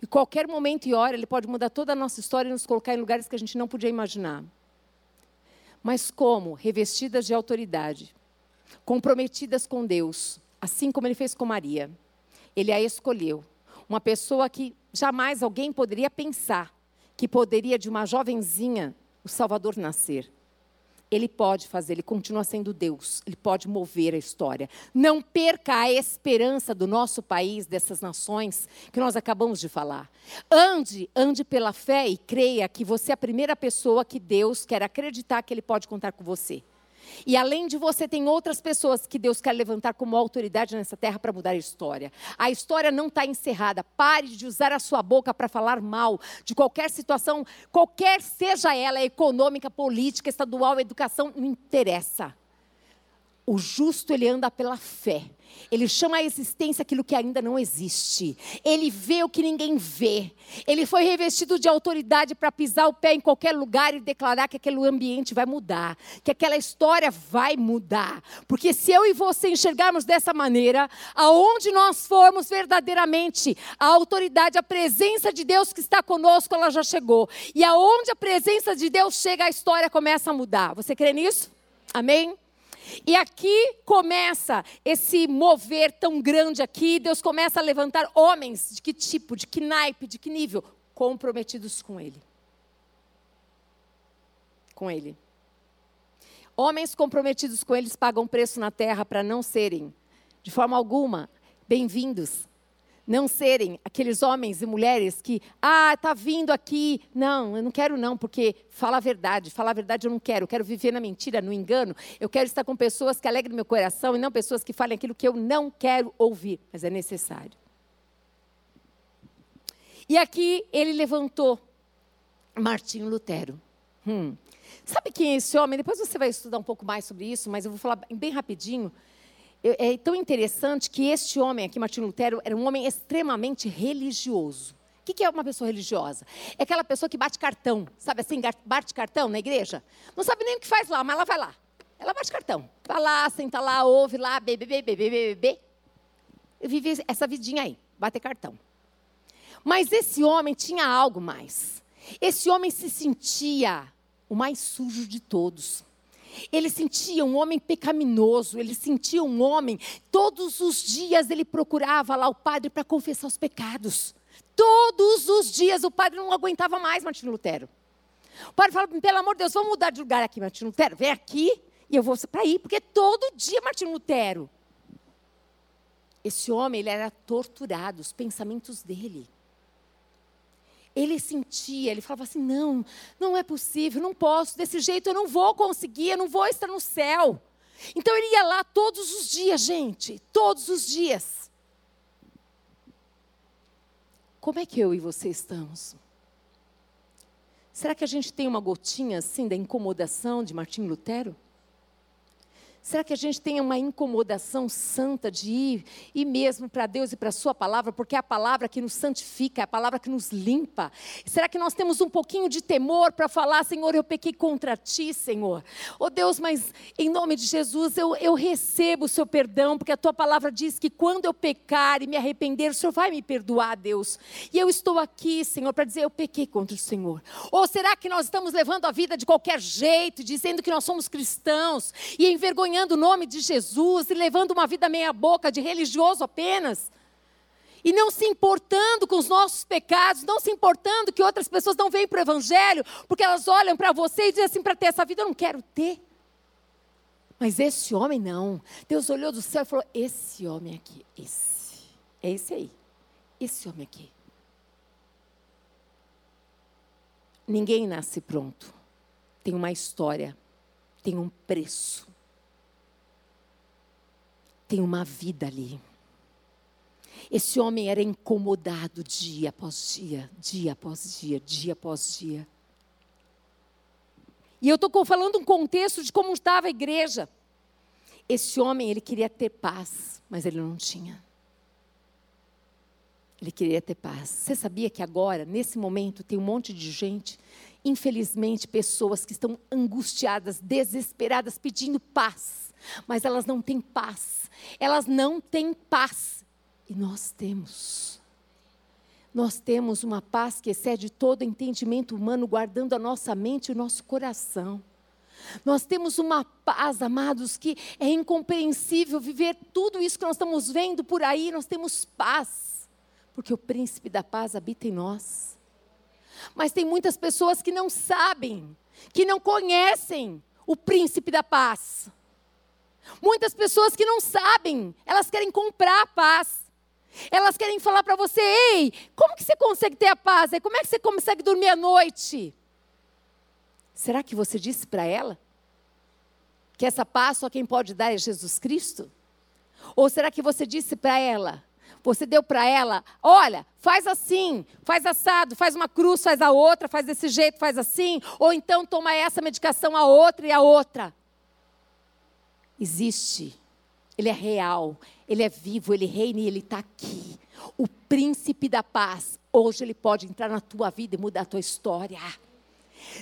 E qualquer momento e hora Ele pode mudar toda a nossa história e nos colocar em lugares que a gente não podia imaginar. Mas como? Revestidas de autoridade, comprometidas com Deus, assim como Ele fez com Maria. Ele a escolheu. Uma pessoa que jamais alguém poderia pensar que poderia de uma jovenzinha o Salvador nascer. Ele pode fazer, ele continua sendo Deus, ele pode mover a história. Não perca a esperança do nosso país, dessas nações que nós acabamos de falar. Ande, ande pela fé e creia que você é a primeira pessoa que Deus quer acreditar que ele pode contar com você. E além de você, tem outras pessoas que Deus quer levantar como autoridade nessa terra para mudar a história. A história não está encerrada. Pare de usar a sua boca para falar mal de qualquer situação, qualquer seja ela, econômica, política, estadual, educação, não interessa. O justo ele anda pela fé. Ele chama a existência aquilo que ainda não existe. Ele vê o que ninguém vê. Ele foi revestido de autoridade para pisar o pé em qualquer lugar e declarar que aquele ambiente vai mudar, que aquela história vai mudar. Porque se eu e você enxergarmos dessa maneira, aonde nós formos verdadeiramente, a autoridade, a presença de Deus que está conosco, ela já chegou. E aonde a presença de Deus chega, a história começa a mudar. Você crê nisso? Amém? E aqui começa esse mover tão grande aqui, Deus começa a levantar homens de que tipo, de que naipe, de que nível? Comprometidos com Ele. Com Ele. Homens comprometidos com eles pagam preço na terra para não serem, de forma alguma, bem-vindos não serem aqueles homens e mulheres que, ah, está vindo aqui. Não, eu não quero não, porque fala a verdade. Falar a verdade eu não quero. Eu quero viver na mentira, no engano. Eu quero estar com pessoas que alegrem meu coração e não pessoas que falem aquilo que eu não quero ouvir, mas é necessário. E aqui ele levantou Martinho Lutero. Hum. Sabe quem é esse homem? Depois você vai estudar um pouco mais sobre isso, mas eu vou falar bem rapidinho é tão interessante que este homem aqui, Martinho Lutero, era um homem extremamente religioso. O que é uma pessoa religiosa? É aquela pessoa que bate cartão, sabe assim, bate cartão na igreja? Não sabe nem o que faz lá, mas ela vai lá. Ela bate cartão. Vai lá, senta lá, ouve lá, bebe, bebe, bebe, bebe. Eu vivi essa vidinha aí, bater cartão. Mas esse homem tinha algo mais. Esse homem se sentia o mais sujo de todos. Ele sentia um homem pecaminoso, ele sentia um homem, todos os dias ele procurava lá o padre para confessar os pecados. Todos os dias o padre não aguentava mais Martinho Lutero. O padre falava, pelo amor de Deus, vamos mudar de lugar aqui, Martinho Lutero, vem aqui e eu vou para aí, porque todo dia Martinho Lutero. Esse homem, ele era torturado, os pensamentos dele ele sentia, ele falava assim: não, não é possível, não posso, desse jeito eu não vou conseguir, eu não vou estar no céu. Então ele ia lá todos os dias, gente, todos os dias. Como é que eu e você estamos? Será que a gente tem uma gotinha assim da incomodação de Martim Lutero? Será que a gente tem uma incomodação santa de ir, ir mesmo para Deus e para a Sua palavra, porque é a palavra que nos santifica, é a palavra que nos limpa? Será que nós temos um pouquinho de temor para falar, Senhor, eu pequei contra Ti, Senhor? Oh Deus, mas em nome de Jesus eu, eu recebo o Seu perdão, porque a Tua palavra diz que quando eu pecar e me arrepender, o Senhor vai me perdoar, Deus. E eu estou aqui, Senhor, para dizer, eu pequei contra o Senhor. Ou será que nós estamos levando a vida de qualquer jeito, dizendo que nós somos cristãos e envergonhando envergonhando o nome de Jesus e levando uma vida meia-boca de religioso apenas. E não se importando com os nossos pecados, não se importando que outras pessoas não vêm para o Evangelho, porque elas olham para você e dizem assim: para ter essa vida eu não quero ter. Mas esse homem não. Deus olhou do céu e falou: esse homem aqui, esse, é esse aí, esse homem aqui. Ninguém nasce pronto. Tem uma história, tem um preço tem uma vida ali. Esse homem era incomodado dia após dia, dia após dia, dia após dia. E eu estou falando um contexto de como estava a igreja. Esse homem, ele queria ter paz, mas ele não tinha. Ele queria ter paz. Você sabia que agora, nesse momento, tem um monte de gente, infelizmente, pessoas que estão angustiadas, desesperadas, pedindo paz, mas elas não têm paz elas não têm paz. E nós temos. Nós temos uma paz que excede todo entendimento humano, guardando a nossa mente e o nosso coração. Nós temos uma paz, amados, que é incompreensível viver tudo isso que nós estamos vendo por aí. Nós temos paz, porque o príncipe da paz habita em nós. Mas tem muitas pessoas que não sabem, que não conhecem o príncipe da paz. Muitas pessoas que não sabem, elas querem comprar a paz. Elas querem falar para você: ei, como que você consegue ter a paz? Como é que você consegue dormir à noite? Será que você disse para ela que essa paz só quem pode dar é Jesus Cristo? Ou será que você disse para ela, você deu para ela, olha, faz assim, faz assado, faz uma cruz, faz a outra, faz desse jeito, faz assim, ou então toma essa medicação, a outra e a outra. Existe, ele é real, ele é vivo, ele reina e ele está aqui. O príncipe da paz, hoje ele pode entrar na tua vida e mudar a tua história.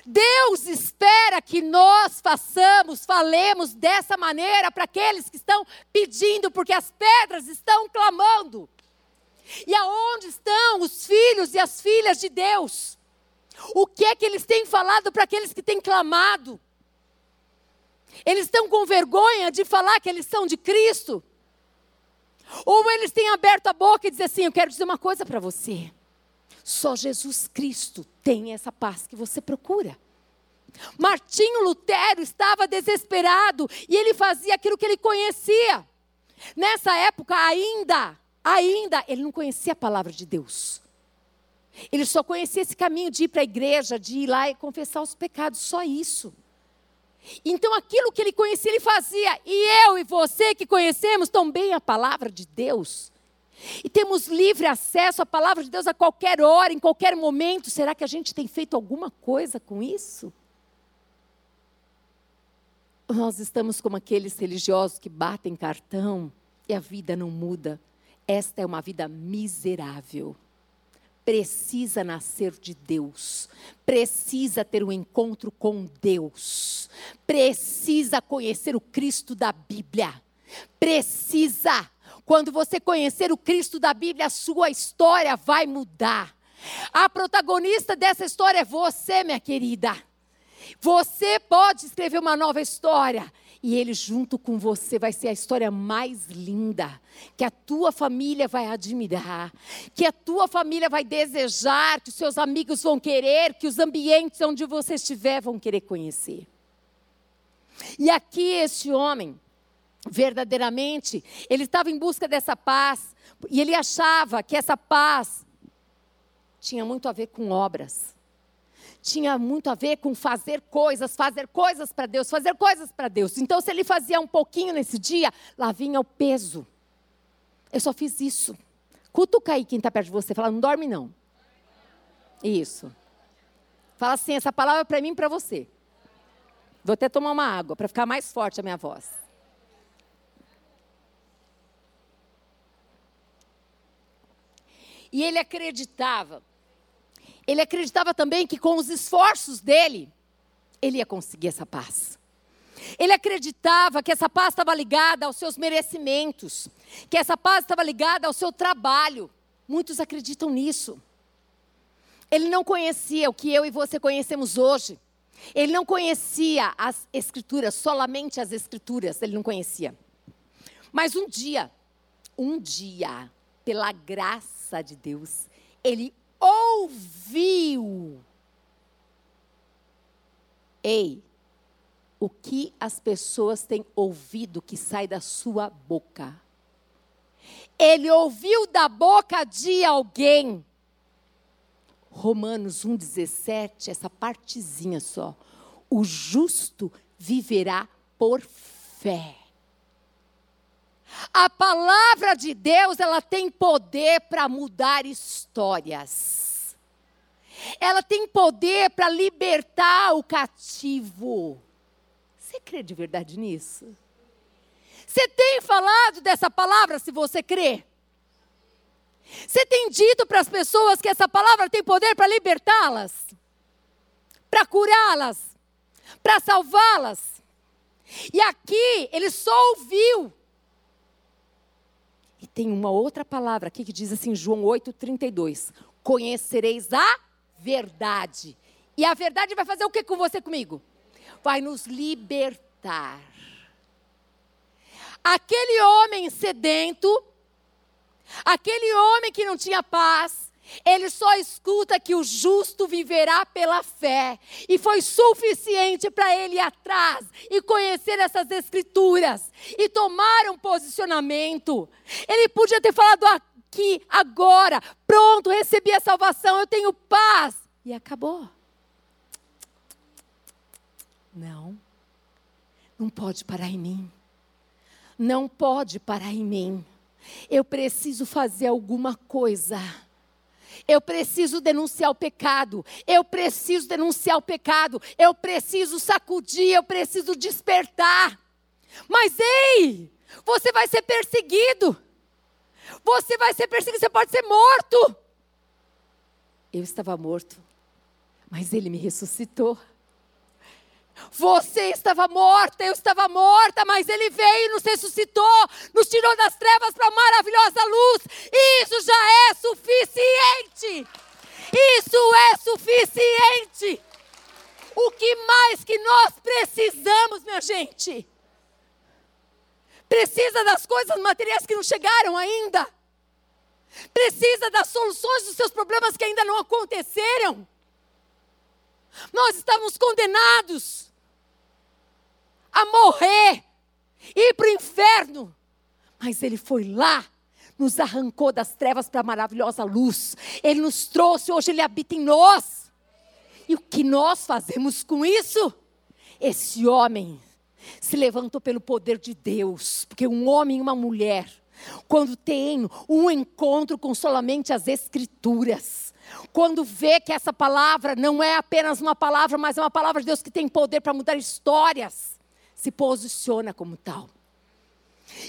Deus espera que nós façamos, falemos dessa maneira para aqueles que estão pedindo, porque as pedras estão clamando. E aonde estão os filhos e as filhas de Deus? O que é que eles têm falado para aqueles que têm clamado? Eles estão com vergonha de falar que eles são de Cristo? Ou eles têm aberto a boca e dizem assim: Eu quero dizer uma coisa para você. Só Jesus Cristo tem essa paz que você procura. Martinho Lutero estava desesperado e ele fazia aquilo que ele conhecia. Nessa época ainda, ainda, ele não conhecia a palavra de Deus. Ele só conhecia esse caminho de ir para a igreja, de ir lá e confessar os pecados, só isso. Então aquilo que ele conhecia, ele fazia. E eu e você que conhecemos tão bem a palavra de Deus, e temos livre acesso à palavra de Deus a qualquer hora, em qualquer momento. Será que a gente tem feito alguma coisa com isso? Nós estamos como aqueles religiosos que batem cartão e a vida não muda. Esta é uma vida miserável. Precisa nascer de Deus, precisa ter um encontro com Deus, precisa conhecer o Cristo da Bíblia, precisa quando você conhecer o Cristo da Bíblia, a sua história vai mudar. A protagonista dessa história é você, minha querida. Você pode escrever uma nova história. E ele, junto com você, vai ser a história mais linda, que a tua família vai admirar, que a tua família vai desejar, que os seus amigos vão querer, que os ambientes onde você estiver vão querer conhecer. E aqui este homem, verdadeiramente, ele estava em busca dessa paz, e ele achava que essa paz tinha muito a ver com obras. Tinha muito a ver com fazer coisas, fazer coisas para Deus, fazer coisas para Deus. Então, se ele fazia um pouquinho nesse dia, lá vinha o peso. Eu só fiz isso. Cutuca aí quem está perto de você, fala, não dorme não. Isso. Fala assim, essa palavra é para mim e para você. Vou até tomar uma água para ficar mais forte a minha voz. E ele acreditava. Ele acreditava também que com os esforços dele, ele ia conseguir essa paz. Ele acreditava que essa paz estava ligada aos seus merecimentos, que essa paz estava ligada ao seu trabalho. Muitos acreditam nisso. Ele não conhecia o que eu e você conhecemos hoje. Ele não conhecia as escrituras, solamente as escrituras, ele não conhecia. Mas um dia, um dia, pela graça de Deus, ele ouviu. Ei, o que as pessoas têm ouvido que sai da sua boca? Ele ouviu da boca de alguém. Romanos 1,17, essa partezinha só. O justo viverá por fé. A palavra de Deus, ela tem poder para mudar histórias. Ela tem poder para libertar o cativo. Você crê de verdade nisso? Você tem falado dessa palavra se você crê? Você tem dito para as pessoas que essa palavra tem poder para libertá-las? Para curá-las? Para salvá-las? E aqui ele só ouviu. E tem uma outra palavra aqui que diz assim, João 8,32: Conhecereis a verdade. E a verdade vai fazer o que com você comigo? Vai nos libertar. Aquele homem sedento, aquele homem que não tinha paz, ele só escuta que o justo viverá pela fé. E foi suficiente para ele ir atrás e conhecer essas escrituras e tomar um posicionamento. Ele podia ter falado aqui, agora, pronto, recebi a salvação, eu tenho paz. E acabou. Não, não pode parar em mim. Não pode parar em mim. Eu preciso fazer alguma coisa eu preciso denunciar o pecado. Eu preciso denunciar o pecado. Eu preciso sacudir, eu preciso despertar. Mas ei, você vai ser perseguido. Você vai ser perseguido, você pode ser morto. Eu estava morto, mas ele me ressuscitou. Você estava morta, eu estava morta, mas Ele veio, nos ressuscitou, nos tirou das trevas para a maravilhosa luz. Isso já é suficiente. Isso é suficiente. O que mais que nós precisamos, minha gente? Precisa das coisas materiais que não chegaram ainda. Precisa das soluções dos seus problemas que ainda não aconteceram. Nós estamos condenados a morrer, ir para o inferno. Mas Ele foi lá, nos arrancou das trevas para a maravilhosa luz. Ele nos trouxe, hoje Ele habita em nós. E o que nós fazemos com isso? Esse homem se levantou pelo poder de Deus, porque um homem e uma mulher, quando tem um encontro com solamente as Escrituras, quando vê que essa palavra não é apenas uma palavra, mas é uma palavra de Deus que tem poder para mudar histórias, se posiciona como tal.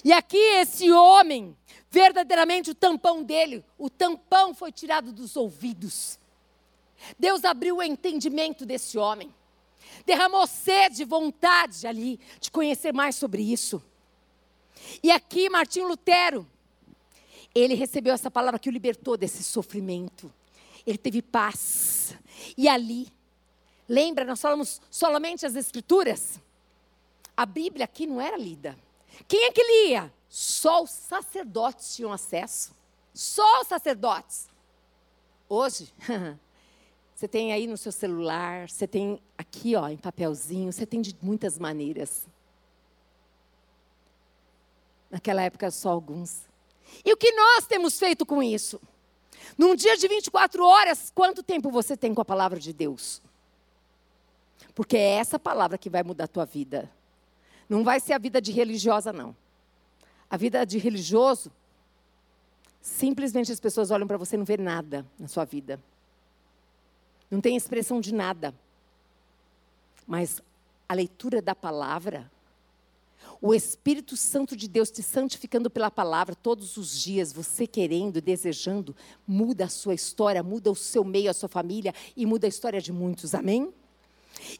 E aqui esse homem, verdadeiramente o tampão dele, o tampão foi tirado dos ouvidos. Deus abriu o entendimento desse homem. Derramou sede, vontade ali de conhecer mais sobre isso. E aqui Martinho Lutero, ele recebeu essa palavra que o libertou desse sofrimento. Ele teve paz. E ali, lembra, nós falamos somente as escrituras? A Bíblia aqui não era lida. Quem é que lia? Só os sacerdotes tinham acesso. Só os sacerdotes. Hoje, Você tem aí no seu celular, você tem aqui, ó, em papelzinho, você tem de muitas maneiras. Naquela época, só alguns. E o que nós temos feito com isso? Num dia de 24 horas, quanto tempo você tem com a palavra de Deus? Porque é essa palavra que vai mudar a tua vida. Não vai ser a vida de religiosa, não. A vida de religioso, simplesmente as pessoas olham para você e não vê nada na sua vida. Não tem expressão de nada. Mas a leitura da palavra, o Espírito Santo de Deus te santificando pela palavra todos os dias, você querendo, desejando, muda a sua história, muda o seu meio, a sua família e muda a história de muitos. Amém?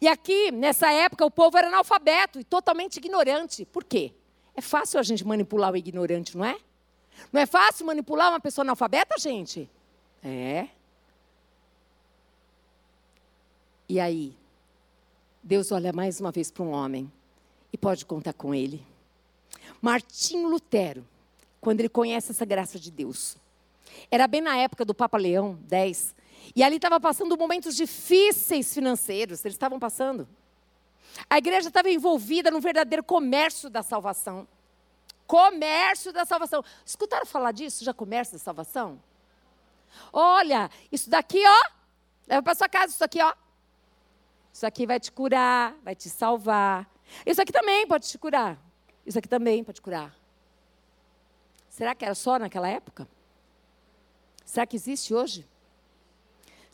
E aqui, nessa época, o povo era analfabeto e totalmente ignorante. Por quê? É fácil a gente manipular o ignorante, não é? Não é fácil manipular uma pessoa analfabeta, gente? É. E aí, Deus olha mais uma vez para um homem e pode contar com ele. Martinho Lutero, quando ele conhece essa graça de Deus, era bem na época do Papa Leão X, e ali estava passando momentos difíceis financeiros, eles estavam passando. A igreja estava envolvida no verdadeiro comércio da salvação. Comércio da salvação. Escutaram falar disso? Já comércio da salvação? Olha, isso daqui, ó, leva para sua casa, isso aqui, ó. Isso aqui vai te curar, vai te salvar. Isso aqui também pode te curar. Isso aqui também pode curar. Será que era só naquela época? Será que existe hoje?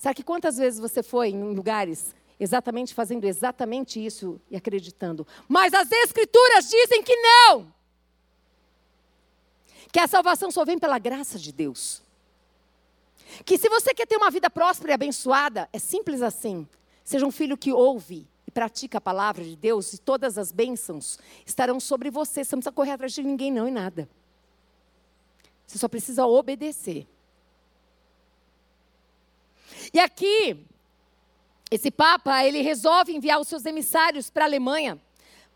Será que quantas vezes você foi em lugares exatamente fazendo exatamente isso e acreditando? Mas as escrituras dizem que não. Que a salvação só vem pela graça de Deus. Que se você quer ter uma vida próspera e abençoada, é simples assim. Seja um filho que ouve e pratica a palavra de Deus, e todas as bênçãos estarão sobre você. Você não precisa correr atrás de ninguém, não, e nada. Você só precisa obedecer. E aqui, esse Papa, ele resolve enviar os seus emissários para a Alemanha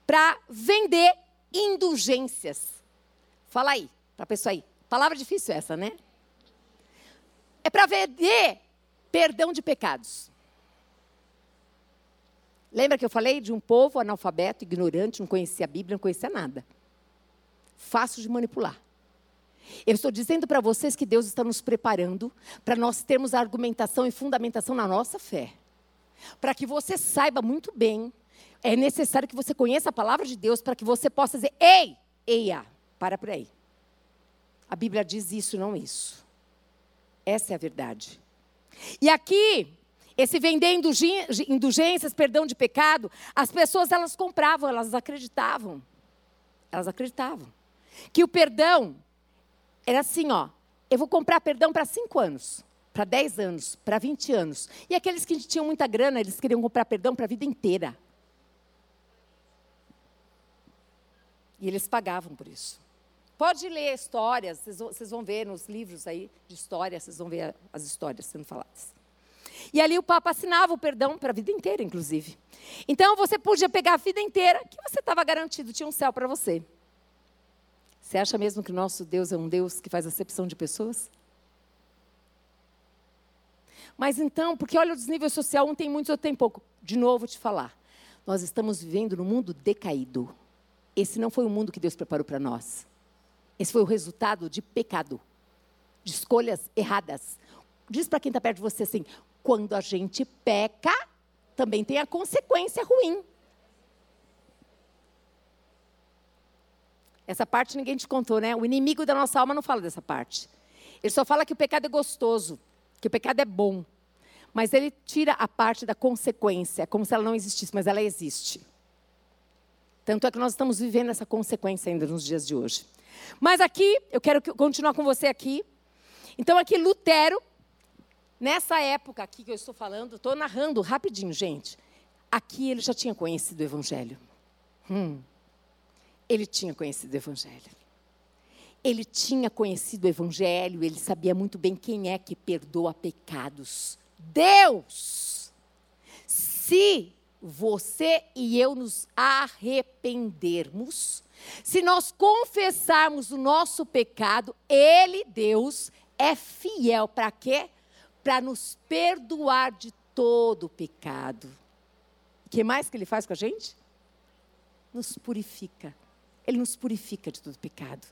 para vender indulgências. Fala aí, para a pessoa aí. Palavra difícil essa, né? É para vender perdão de pecados. Lembra que eu falei de um povo analfabeto, ignorante, não conhecia a Bíblia, não conhecia nada. Fácil de manipular. Eu estou dizendo para vocês que Deus está nos preparando para nós termos argumentação e fundamentação na nossa fé. Para que você saiba muito bem, é necessário que você conheça a palavra de Deus para que você possa dizer: ei, eia, para por aí. A Bíblia diz isso, não isso. Essa é a verdade. E aqui, esse vender indulgências, perdão de pecado, as pessoas elas compravam, elas acreditavam. Elas acreditavam. Que o perdão era assim, ó. Eu vou comprar perdão para cinco anos, para dez anos, para vinte anos. E aqueles que tinham muita grana, eles queriam comprar perdão para a vida inteira. E eles pagavam por isso. Pode ler histórias, vocês vão ver nos livros aí de história, vocês vão ver as histórias sendo faladas. E ali o Papa assinava o perdão para a vida inteira, inclusive. Então você podia pegar a vida inteira, que você estava garantido, tinha um céu para você. Você acha mesmo que o nosso Deus é um Deus que faz acepção de pessoas? Mas então, porque olha o desnível social, um tem muito, outro tem pouco. De novo te falar. Nós estamos vivendo num mundo decaído. Esse não foi o mundo que Deus preparou para nós. Esse foi o resultado de pecado, de escolhas erradas. Diz para quem está perto de você assim: quando a gente peca, também tem a consequência ruim. Essa parte ninguém te contou, né? O inimigo da nossa alma não fala dessa parte. Ele só fala que o pecado é gostoso, que o pecado é bom. Mas ele tira a parte da consequência, como se ela não existisse, mas ela existe. Tanto é que nós estamos vivendo essa consequência ainda nos dias de hoje. Mas aqui, eu quero continuar com você aqui. Então, aqui, Lutero, Nessa época aqui que eu estou falando, estou narrando rapidinho, gente. Aqui ele já tinha conhecido o Evangelho. Hum. Ele tinha conhecido o Evangelho. Ele tinha conhecido o Evangelho, ele sabia muito bem quem é que perdoa pecados. Deus! Se você e eu nos arrependermos, se nós confessarmos o nosso pecado, Ele, Deus, é fiel para quê? para nos perdoar de todo o pecado. O que mais que ele faz com a gente? Nos purifica. Ele nos purifica de todo pecado.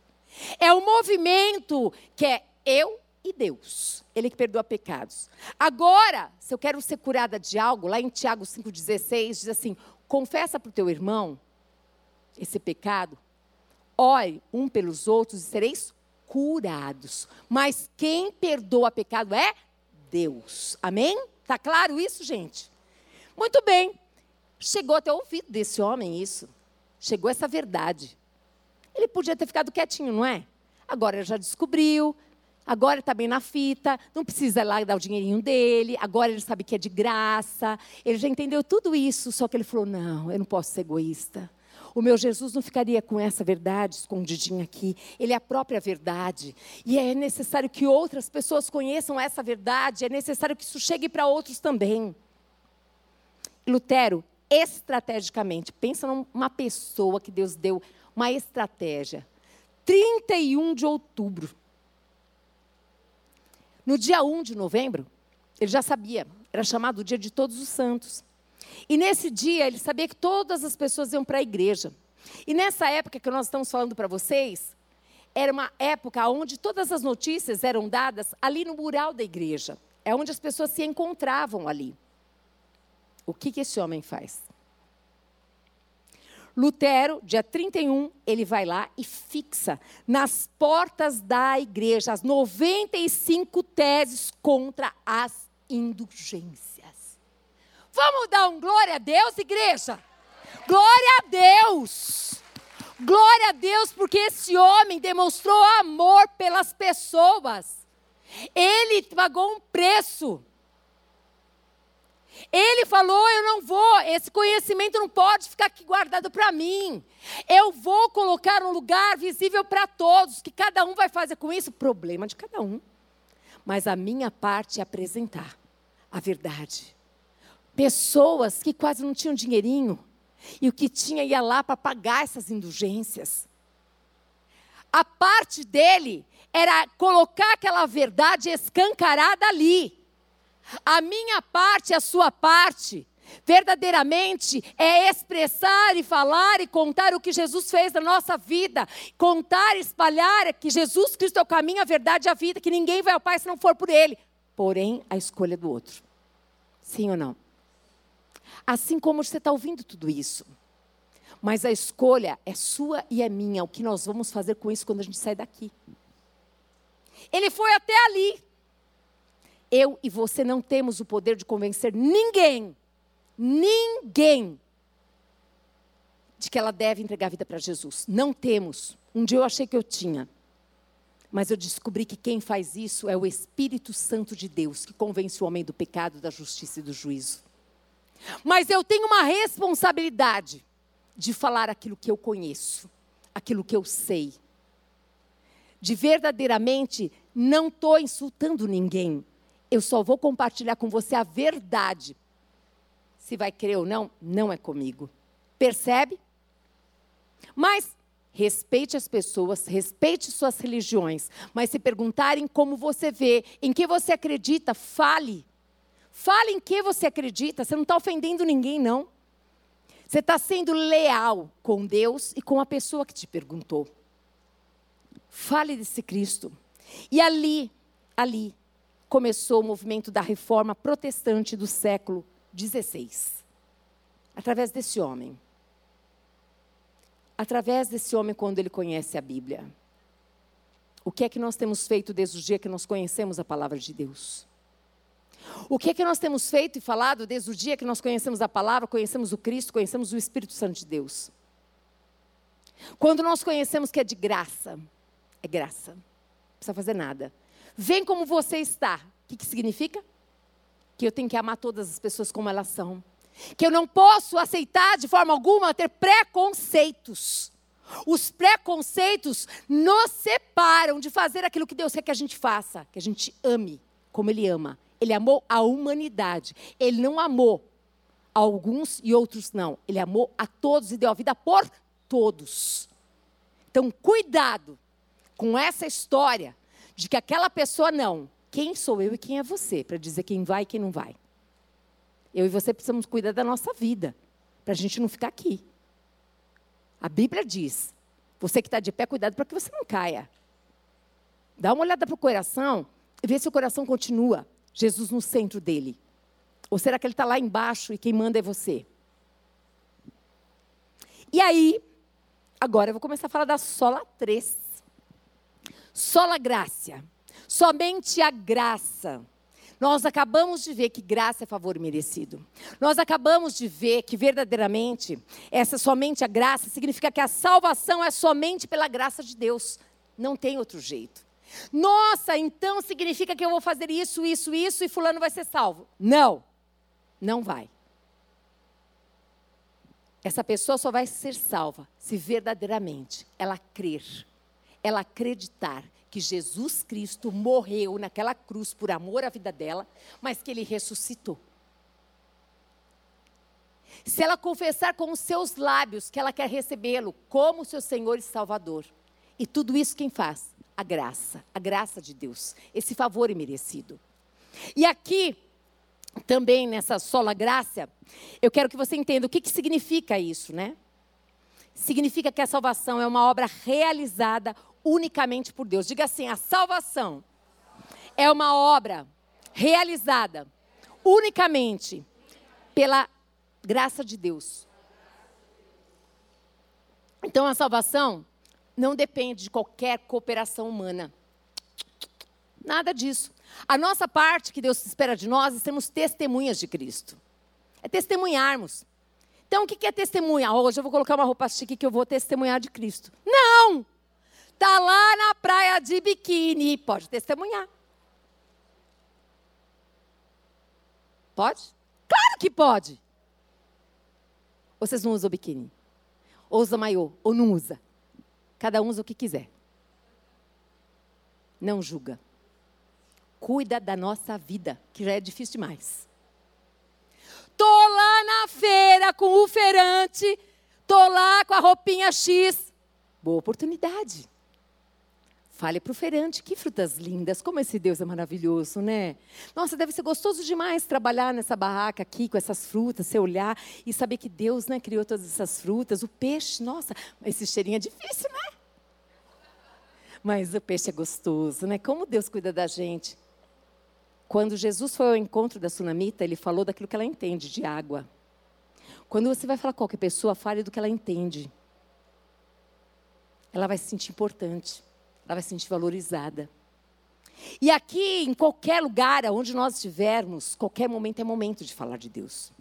É um movimento que é eu e Deus. Ele que perdoa pecados. Agora, se eu quero ser curada de algo, lá em Tiago 5,16 diz assim: confessa para o teu irmão esse pecado, ore um pelos outros e sereis curados. Mas quem perdoa pecado é Deus. Amém? Tá claro isso, gente? Muito bem. Chegou até o ouvido desse homem isso. Chegou essa verdade. Ele podia ter ficado quietinho, não é? Agora ele já descobriu, agora está bem na fita, não precisa lá dar o dinheirinho dele, agora ele sabe que é de graça, ele já entendeu tudo isso, só que ele falou: não, eu não posso ser egoísta. O meu Jesus não ficaria com essa verdade escondidinha aqui. Ele é a própria verdade. E é necessário que outras pessoas conheçam essa verdade. É necessário que isso chegue para outros também. Lutero, estrategicamente, pensa numa pessoa que Deus deu uma estratégia. 31 de outubro. No dia 1 de novembro, ele já sabia, era chamado o dia de todos os santos. E nesse dia ele sabia que todas as pessoas iam para a igreja. E nessa época que nós estamos falando para vocês, era uma época onde todas as notícias eram dadas ali no mural da igreja. É onde as pessoas se encontravam ali. O que, que esse homem faz? Lutero, dia 31, ele vai lá e fixa nas portas da igreja as 95 teses contra as indulgências. Vamos dar um glória a Deus, igreja? Glória a Deus! Glória a Deus, porque esse homem demonstrou amor pelas pessoas. Ele pagou um preço. Ele falou: Eu não vou, esse conhecimento não pode ficar aqui guardado para mim. Eu vou colocar um lugar visível para todos. Que cada um vai fazer com isso? Problema de cada um. Mas a minha parte é apresentar a verdade. Pessoas que quase não tinham dinheirinho e o que tinha ia lá para pagar essas indulgências. A parte dele era colocar aquela verdade escancarada ali. A minha parte, a sua parte, verdadeiramente é expressar e falar e contar o que Jesus fez na nossa vida, contar espalhar que Jesus Cristo é o caminho, a verdade e a vida, que ninguém vai ao Pai se não for por Ele. Porém, a escolha do outro. Sim ou não? Assim como você está ouvindo tudo isso. Mas a escolha é sua e é minha. O que nós vamos fazer com isso quando a gente sair daqui? Ele foi até ali. Eu e você não temos o poder de convencer ninguém, ninguém, de que ela deve entregar a vida para Jesus. Não temos. Um dia eu achei que eu tinha. Mas eu descobri que quem faz isso é o Espírito Santo de Deus, que convence o homem do pecado, da justiça e do juízo. Mas eu tenho uma responsabilidade de falar aquilo que eu conheço, aquilo que eu sei. De verdadeiramente não estou insultando ninguém. Eu só vou compartilhar com você a verdade. Se vai crer ou não, não é comigo. Percebe? Mas respeite as pessoas, respeite suas religiões, mas se perguntarem como você vê, em que você acredita, fale. Fale em que você acredita, você não está ofendendo ninguém, não. Você está sendo leal com Deus e com a pessoa que te perguntou. Fale desse Cristo. E ali, ali, começou o movimento da reforma protestante do século XVI. Através desse homem através desse homem quando ele conhece a Bíblia. O que é que nós temos feito desde o dia que nós conhecemos a palavra de Deus? O que é que nós temos feito e falado desde o dia que nós conhecemos a palavra, conhecemos o Cristo, conhecemos o Espírito Santo de Deus? Quando nós conhecemos que é de graça, é graça, não precisa fazer nada. Vem como você está. O que, que significa? Que eu tenho que amar todas as pessoas como elas são que eu não posso aceitar de forma alguma ter preconceitos. Os preconceitos nos separam de fazer aquilo que Deus quer que a gente faça, que a gente ame como Ele ama. Ele amou a humanidade. Ele não amou alguns e outros não. Ele amou a todos e deu a vida por todos. Então, cuidado com essa história de que aquela pessoa não. Quem sou eu e quem é você para dizer quem vai e quem não vai? Eu e você precisamos cuidar da nossa vida, para a gente não ficar aqui. A Bíblia diz: você que está de pé, cuidado para que você não caia. Dá uma olhada para o coração e vê se o coração continua Jesus no centro dele. Ou será que ele está lá embaixo e quem manda é você? E aí, agora eu vou começar a falar da sola 3. Sola graça. Somente a graça nós acabamos de ver que graça é favor merecido. Nós acabamos de ver que verdadeiramente essa somente a graça significa que a salvação é somente pela graça de Deus. Não tem outro jeito. Nossa, então significa que eu vou fazer isso, isso, isso e fulano vai ser salvo. Não. Não vai. Essa pessoa só vai ser salva se verdadeiramente ela crer, ela acreditar que Jesus Cristo morreu naquela cruz por amor à vida dela, mas que ele ressuscitou. Se ela confessar com os seus lábios que ela quer recebê-lo como seu Senhor e Salvador, e tudo isso quem faz? A graça, a graça de Deus, esse favor imerecido. E aqui, também nessa sola graça, eu quero que você entenda o que, que significa isso, né? Significa que a salvação é uma obra realizada unicamente por Deus. Diga assim: a salvação é uma obra realizada unicamente pela graça de Deus. Então a salvação não depende de qualquer cooperação humana. Nada disso. A nossa parte que Deus espera de nós é sermos testemunhas de Cristo. É testemunharmos. Então, o que é testemunha? Hoje eu vou colocar uma roupa chique que eu vou testemunhar de Cristo. Não! Está lá na praia de biquíni. Pode testemunhar. Pode? Claro que pode. Ou vocês não usam biquíni? Ou usa maiô? Ou não usa? Cada um usa o que quiser. Não julga. Cuida da nossa vida, que já é difícil demais. Tô lá na feira com o feirante, tô lá com a roupinha X. Boa oportunidade. Fale para o feirante, que frutas lindas, como esse Deus é maravilhoso, né? Nossa, deve ser gostoso demais trabalhar nessa barraca aqui com essas frutas, você olhar e saber que Deus né, criou todas essas frutas. O peixe, nossa, esse cheirinho é difícil, né? Mas o peixe é gostoso, né? Como Deus cuida da gente. Quando Jesus foi ao encontro da sunamita, ele falou daquilo que ela entende de água. Quando você vai falar com qualquer pessoa, fale do que ela entende. Ela vai se sentir importante ela vai se sentir valorizada. E aqui, em qualquer lugar onde nós estivermos, qualquer momento é momento de falar de Deus.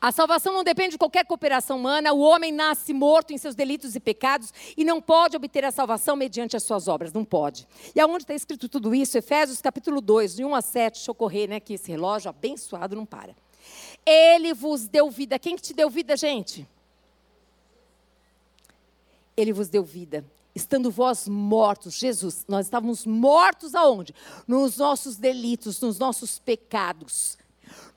A salvação não depende de qualquer cooperação humana, o homem nasce morto em seus delitos e pecados e não pode obter a salvação mediante as suas obras, não pode. E aonde está escrito tudo isso? Efésios capítulo 2, de 1 a 7, deixa eu correr, né, que esse relógio abençoado não para. Ele vos deu vida. Quem que te deu vida, gente? Ele vos deu vida. Estando vós mortos, Jesus, nós estávamos mortos aonde? Nos nossos delitos, nos nossos pecados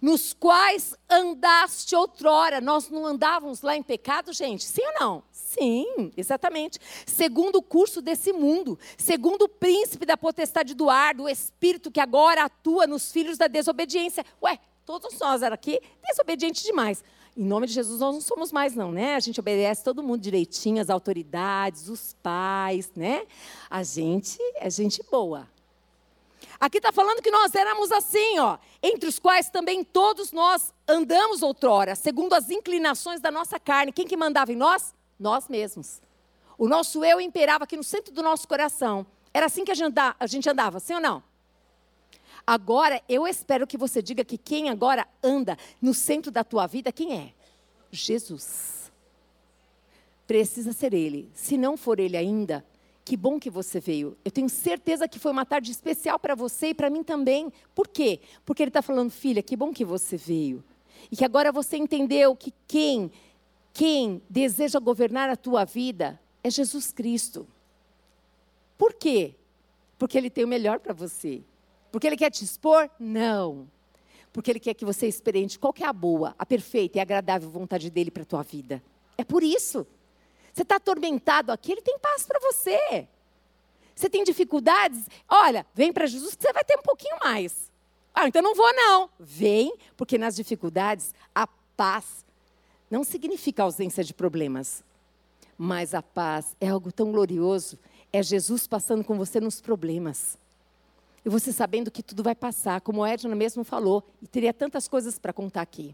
nos quais andaste outrora. Nós não andávamos lá em pecado, gente? Sim ou não? Sim, exatamente. Segundo o curso desse mundo, segundo o príncipe da potestade do ar, do espírito que agora atua nos filhos da desobediência. Ué, todos nós era aqui desobedientes demais. Em nome de Jesus, nós não somos mais, não, né? A gente obedece todo mundo direitinho, as autoridades, os pais, né? A gente é gente boa. Aqui está falando que nós éramos assim, ó, entre os quais também todos nós andamos outrora, segundo as inclinações da nossa carne. Quem que mandava em nós? Nós mesmos. O nosso eu imperava aqui no centro do nosso coração. Era assim que a gente andava, sim ou não? Agora, eu espero que você diga que quem agora anda no centro da tua vida, quem é? Jesus. Precisa ser Ele. Se não for Ele ainda, que bom que você veio. Eu tenho certeza que foi uma tarde especial para você e para mim também. Por quê? Porque ele está falando, filha, que bom que você veio. E que agora você entendeu que quem, quem deseja governar a tua vida é Jesus Cristo. Por quê? Porque ele tem o melhor para você. Porque ele quer te expor? Não. Porque ele quer que você experimente qual é a boa, a perfeita e agradável vontade dele para a tua vida. É por isso. Você está atormentado aqui, ele tem paz para você. Você tem dificuldades? Olha, vem para Jesus que você vai ter um pouquinho mais. Ah, então não vou não. Vem, porque nas dificuldades a paz não significa ausência de problemas. Mas a paz é algo tão glorioso. É Jesus passando com você nos problemas. E você sabendo que tudo vai passar, como o Edna mesmo falou. E teria tantas coisas para contar aqui.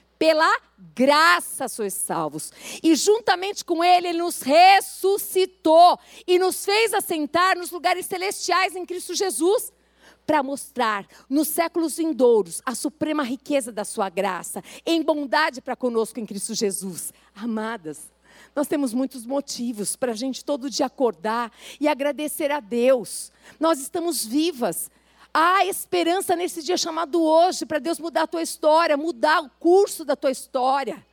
pela graça sois salvos. E juntamente com Ele, Ele nos ressuscitou e nos fez assentar nos lugares celestiais em Cristo Jesus. Para mostrar nos séculos vindouros a suprema riqueza da Sua graça, em bondade para conosco em Cristo Jesus. Amadas, nós temos muitos motivos para a gente todo dia acordar e agradecer a Deus. Nós estamos vivas, Há esperança nesse dia chamado hoje para Deus mudar a tua história, mudar o curso da tua história.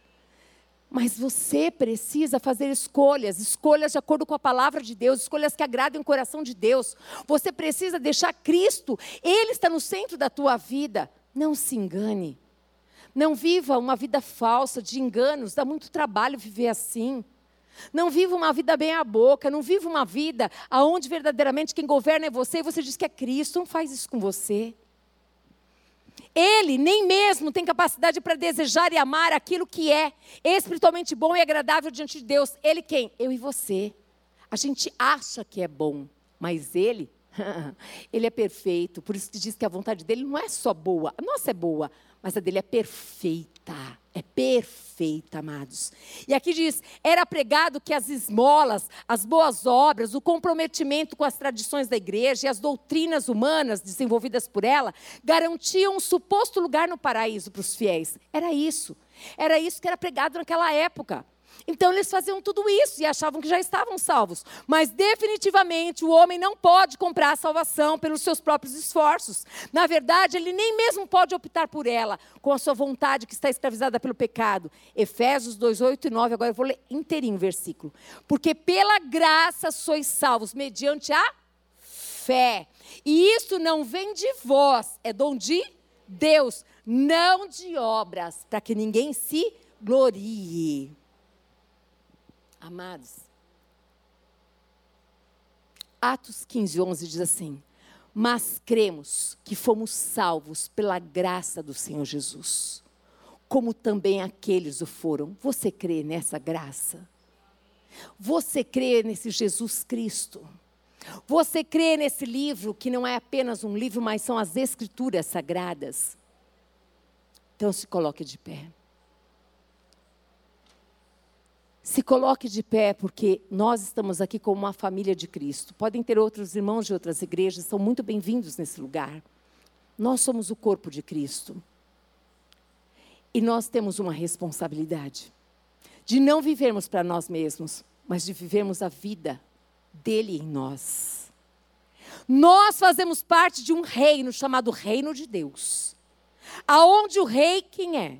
Mas você precisa fazer escolhas, escolhas de acordo com a palavra de Deus, escolhas que agradem o coração de Deus. Você precisa deixar Cristo, Ele está no centro da tua vida. Não se engane. Não viva uma vida falsa de enganos, dá muito trabalho viver assim. Não viva uma vida bem à boca, não viva uma vida aonde verdadeiramente quem governa é você e você diz que é Cristo, não faz isso com você. Ele nem mesmo tem capacidade para desejar e amar aquilo que é espiritualmente bom e agradável diante de Deus. Ele quem? Eu e você. A gente acha que é bom, mas ele, ele é perfeito. Por isso que diz que a vontade dele não é só boa. A nossa é boa, mas a dele é perfeita. É perfeita, amados. E aqui diz: era pregado que as esmolas, as boas obras, o comprometimento com as tradições da igreja e as doutrinas humanas desenvolvidas por ela garantiam um suposto lugar no paraíso para os fiéis. Era isso. Era isso que era pregado naquela época. Então eles faziam tudo isso e achavam que já estavam salvos. Mas definitivamente o homem não pode comprar a salvação pelos seus próprios esforços. Na verdade, ele nem mesmo pode optar por ela com a sua vontade que está escravizada pelo pecado. Efésios 2, 8 e 9, agora eu vou ler inteirinho o versículo. Porque pela graça sois salvos mediante a fé. E isso não vem de vós, é dom de Deus, não de obras, para que ninguém se glorie. Amados, Atos 15, 11 diz assim: Mas cremos que fomos salvos pela graça do Senhor Jesus, como também aqueles o foram. Você crê nessa graça? Você crê nesse Jesus Cristo? Você crê nesse livro que não é apenas um livro, mas são as escrituras sagradas? Então se coloque de pé. Se coloque de pé, porque nós estamos aqui como uma família de Cristo. Podem ter outros irmãos de outras igrejas, são muito bem-vindos nesse lugar. Nós somos o corpo de Cristo. E nós temos uma responsabilidade de não vivermos para nós mesmos, mas de vivermos a vida dele em nós. Nós fazemos parte de um reino chamado Reino de Deus. Aonde o rei quem é?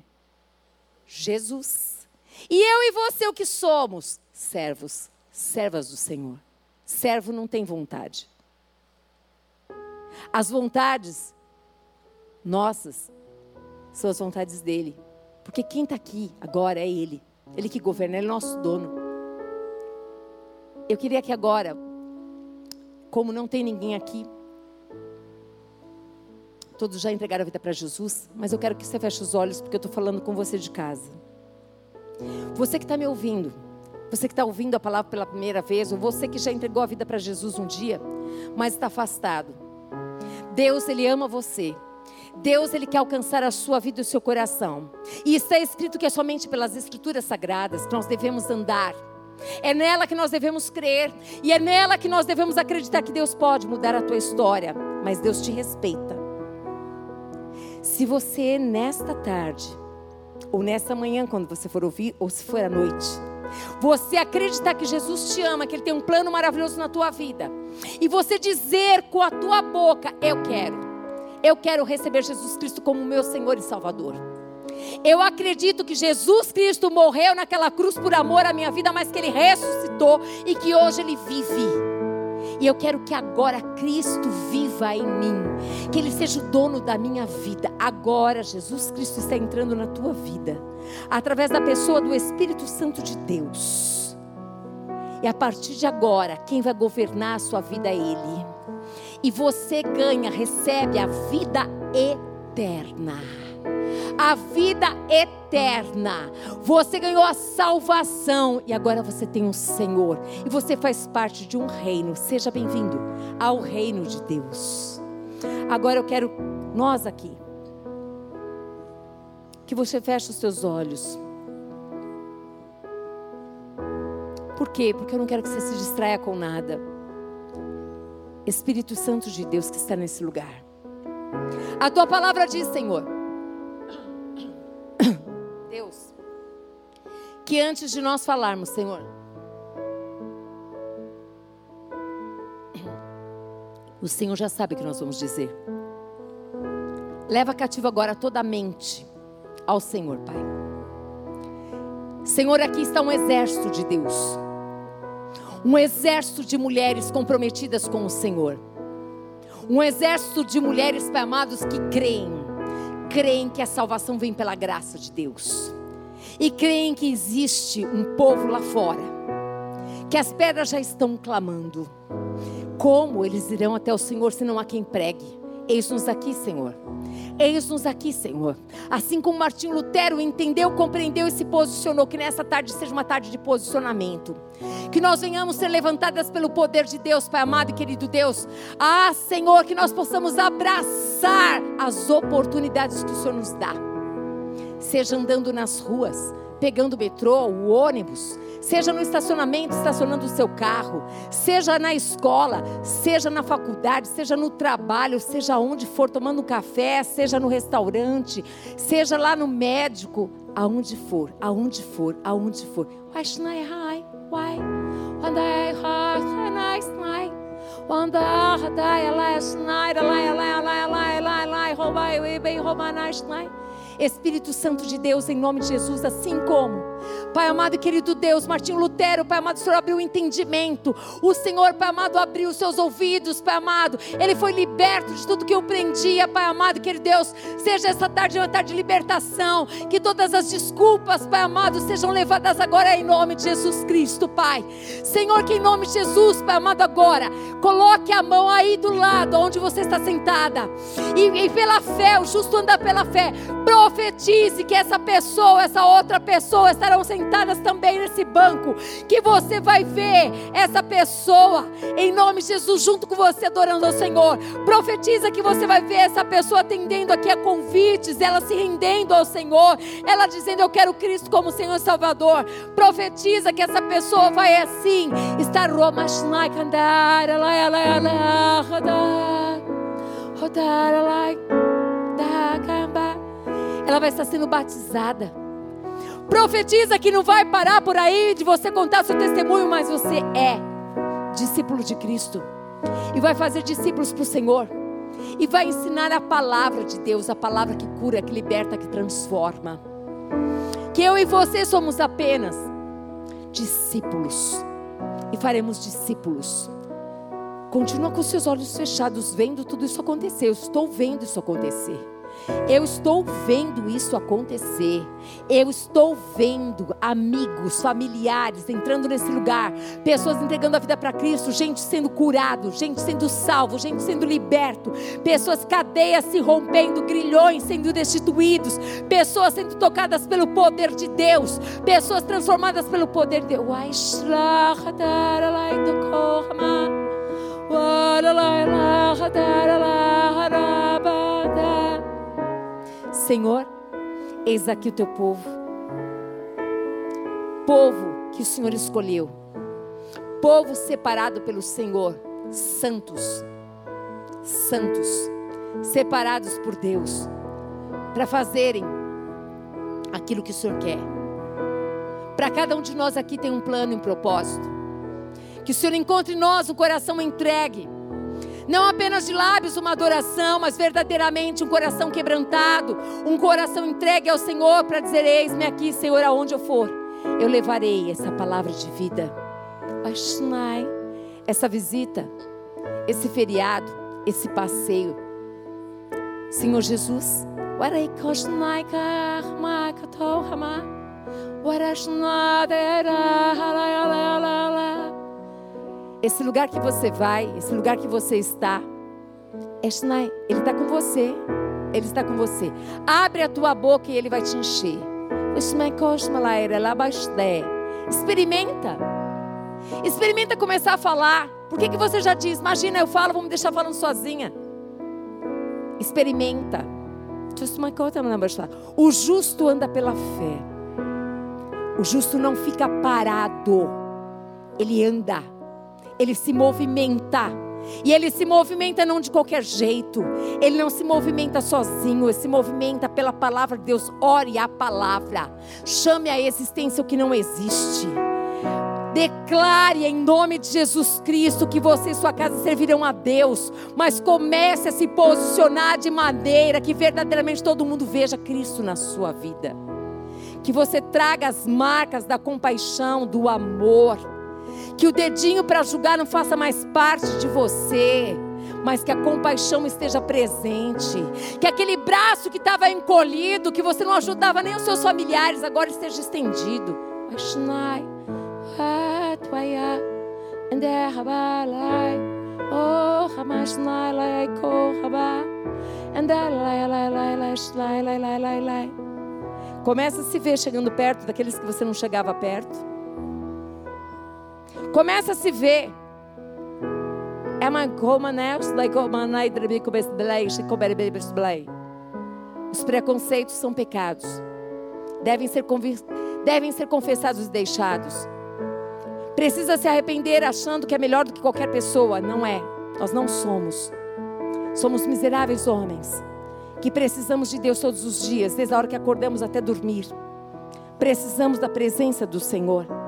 Jesus. E eu e você, o que somos? Servos, servas do Senhor. Servo não tem vontade. As vontades nossas são as vontades dele. Porque quem está aqui agora é ele. Ele que governa, ele é nosso dono. Eu queria que agora, como não tem ninguém aqui, todos já entregaram a vida para Jesus, mas eu quero que você feche os olhos, porque eu estou falando com você de casa. Você que está me ouvindo, você que está ouvindo a palavra pela primeira vez, ou você que já entregou a vida para Jesus um dia, mas está afastado. Deus, Ele ama você. Deus, Ele quer alcançar a sua vida e o seu coração. E está escrito que é somente pelas Escrituras Sagradas que nós devemos andar. É nela que nós devemos crer. E é nela que nós devemos acreditar que Deus pode mudar a tua história. Mas Deus te respeita. Se você, nesta tarde, ou nessa manhã, quando você for ouvir, ou se for à noite. Você acreditar que Jesus te ama, que Ele tem um plano maravilhoso na tua vida. E você dizer com a tua boca: Eu quero. Eu quero receber Jesus Cristo como meu Senhor e Salvador. Eu acredito que Jesus Cristo morreu naquela cruz por amor à minha vida, mas que Ele ressuscitou e que hoje Ele vive. E eu quero que agora Cristo viva em mim, que Ele seja o dono da minha vida. Agora Jesus Cristo está entrando na tua vida, através da pessoa do Espírito Santo de Deus. E a partir de agora, quem vai governar a sua vida é Ele. E você ganha, recebe a vida eterna a vida eterna. Você ganhou a salvação e agora você tem um Senhor e você faz parte de um reino. Seja bem-vindo ao reino de Deus. Agora eu quero nós aqui que você feche os seus olhos. Por quê? Porque eu não quero que você se distraia com nada. Espírito Santo de Deus que está nesse lugar. A tua palavra diz, Senhor, Deus, que antes de nós falarmos, Senhor, o Senhor já sabe o que nós vamos dizer. Leva cativo agora toda a mente ao Senhor, Pai. Senhor, aqui está um exército de Deus. Um exército de mulheres comprometidas com o Senhor. Um exército de mulheres, Pai amados, que creem creem que a salvação vem pela graça de Deus. E creem que existe um povo lá fora, que as pedras já estão clamando. Como eles irão até o Senhor se não há quem pregue? Eis-nos aqui, Senhor. Eis-nos aqui, Senhor. Assim como Martinho Lutero entendeu, compreendeu e se posicionou, que nessa tarde seja uma tarde de posicionamento. Que nós venhamos ser levantadas pelo poder de Deus, Pai amado e querido Deus. Ah, Senhor, que nós possamos abraçar as oportunidades que o Senhor nos dá. Seja andando nas ruas, pegando o metrô, o ônibus, seja no estacionamento, estacionando o seu carro, seja na escola, seja na faculdade, seja no trabalho, seja onde for, tomando um café, seja no restaurante, seja lá no médico, aonde for, aonde for, aonde for. Why should I hide? Why? I night. Last night, lie, lie, lie, lie, lie, lie. Espírito Santo de Deus, em nome de Jesus, assim como, Pai amado e querido Deus, Martinho Lutero, Pai amado, o Senhor abriu o entendimento, o Senhor, Pai amado, abriu os seus ouvidos, Pai amado, ele foi liberto de tudo que eu prendia, Pai amado e querido Deus, seja essa tarde uma tarde de libertação, que todas as desculpas, Pai amado, sejam levadas agora em nome de Jesus Cristo, Pai. Senhor, que em nome de Jesus, Pai amado, agora, coloque a mão aí do lado onde você está sentada, e, e pela fé, o justo anda pela fé, profetize que essa pessoa, essa outra pessoa estará estão sentadas também nesse banco, que você vai ver essa pessoa, em nome de Jesus, junto com você, adorando ao Senhor. Profetiza que você vai ver essa pessoa atendendo aqui a convites, ela se rendendo ao Senhor, ela dizendo: Eu quero Cristo como Senhor e Salvador. Profetiza que essa pessoa vai assim estar ela vai estar sendo batizada. Profetiza que não vai parar por aí de você contar seu testemunho, mas você é discípulo de Cristo. E vai fazer discípulos para o Senhor. E vai ensinar a palavra de Deus, a palavra que cura, que liberta, que transforma. Que eu e você somos apenas discípulos. E faremos discípulos. Continua com seus olhos fechados, vendo tudo isso acontecer. Eu estou vendo isso acontecer. Eu estou vendo isso acontecer. Eu estou vendo amigos, familiares entrando nesse lugar, pessoas entregando a vida para Cristo, gente sendo curado, gente sendo salvo, gente sendo liberto, pessoas cadeias se rompendo, grilhões sendo destituídos, pessoas sendo tocadas pelo poder de Deus, pessoas transformadas pelo poder de Deus. Senhor, eis aqui o teu povo. Povo que o Senhor escolheu. Povo separado pelo Senhor. Santos. Santos. Separados por Deus. Para fazerem aquilo que o Senhor quer. Para cada um de nós aqui tem um plano e um propósito. Que o Senhor encontre em nós um coração entregue não apenas de lábios uma adoração, mas verdadeiramente um coração quebrantado, um coração entregue ao Senhor para dizer: Eis-me aqui, Senhor, aonde eu for, eu levarei essa palavra de vida. Essa visita, esse feriado, esse passeio. Senhor Jesus, esse lugar que você vai, esse lugar que você está, Ele está com você. Ele está com você. Abre a tua boca e Ele vai te encher. Experimenta. Experimenta começar a falar. Por que, que você já diz? Imagina, eu falo, vou me deixar falando sozinha. Experimenta. O justo anda pela fé. O justo não fica parado. Ele anda ele se movimenta. E ele se movimenta não de qualquer jeito. Ele não se movimenta sozinho, ele se movimenta pela palavra de Deus. Ore a palavra. Chame à existência o que não existe. Declare em nome de Jesus Cristo que você e sua casa servirão a Deus, mas comece a se posicionar de maneira que verdadeiramente todo mundo veja Cristo na sua vida. Que você traga as marcas da compaixão, do amor que o dedinho para julgar não faça mais parte de você, mas que a compaixão esteja presente. Que aquele braço que estava encolhido, que você não ajudava nem os seus familiares, agora esteja estendido. Começa a se ver chegando perto daqueles que você não chegava perto. Começa a se ver. É Os preconceitos são pecados. Devem ser, devem ser confessados e deixados. Precisa se arrepender achando que é melhor do que qualquer pessoa. Não é. Nós não somos. Somos miseráveis homens que precisamos de Deus todos os dias, desde a hora que acordamos até dormir. Precisamos da presença do Senhor.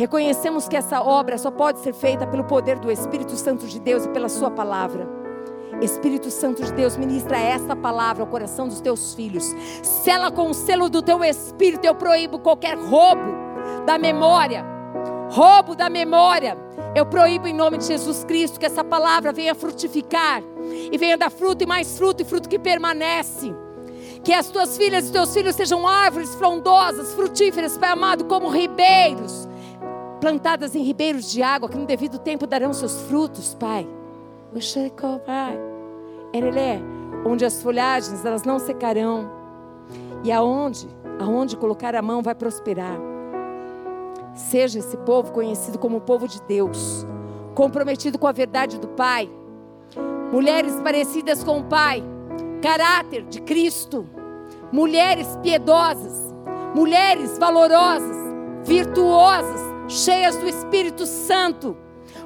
Reconhecemos que essa obra só pode ser feita pelo poder do Espírito Santo de Deus e pela Sua palavra. Espírito Santo de Deus, ministra essa palavra ao coração dos teus filhos. Sela com o selo do teu Espírito. Eu proíbo qualquer roubo da memória. Roubo da memória. Eu proíbo em nome de Jesus Cristo que essa palavra venha frutificar e venha dar fruto e mais fruto e fruto que permanece. Que as tuas filhas e teus filhos sejam árvores frondosas, frutíferas, Pai amado, como ribeiros plantadas em ribeiros de água, que no devido tempo darão seus frutos, Pai. Onde as folhagens elas não secarão, e aonde, aonde colocar a mão vai prosperar. Seja esse povo conhecido como o povo de Deus, comprometido com a verdade do Pai. Mulheres parecidas com o Pai, caráter de Cristo. Mulheres piedosas, mulheres valorosas, virtuosas, cheias do Espírito Santo.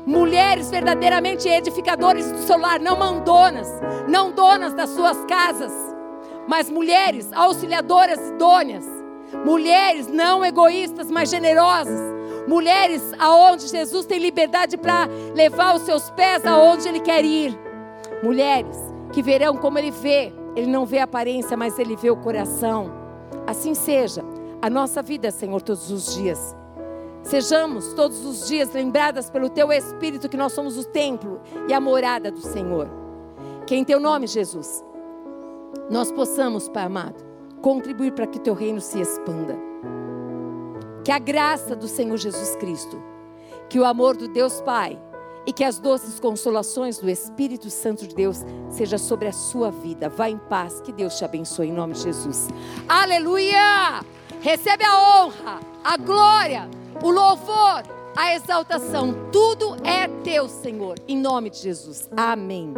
Mulheres verdadeiramente edificadoras do seu lar, não mandonas, não donas das suas casas, mas mulheres auxiliadoras idôneas mulheres não egoístas, mas generosas, mulheres aonde Jesus tem liberdade para levar os seus pés aonde ele quer ir, mulheres que verão como ele vê, ele não vê a aparência, mas ele vê o coração. Assim seja a nossa vida, Senhor, todos os dias. Sejamos todos os dias lembradas pelo Teu Espírito que nós somos o templo e a morada do Senhor. Que em Teu nome, Jesus, nós possamos, Pai amado, contribuir para que teu reino se expanda. Que a graça do Senhor Jesus Cristo, que o amor do Deus Pai e que as doces consolações do Espírito Santo de Deus seja sobre a sua vida. Vá em paz, que Deus te abençoe em nome de Jesus. Aleluia! Recebe a honra, a glória, o louvor, a exaltação. Tudo é teu, Senhor, em nome de Jesus. Amém.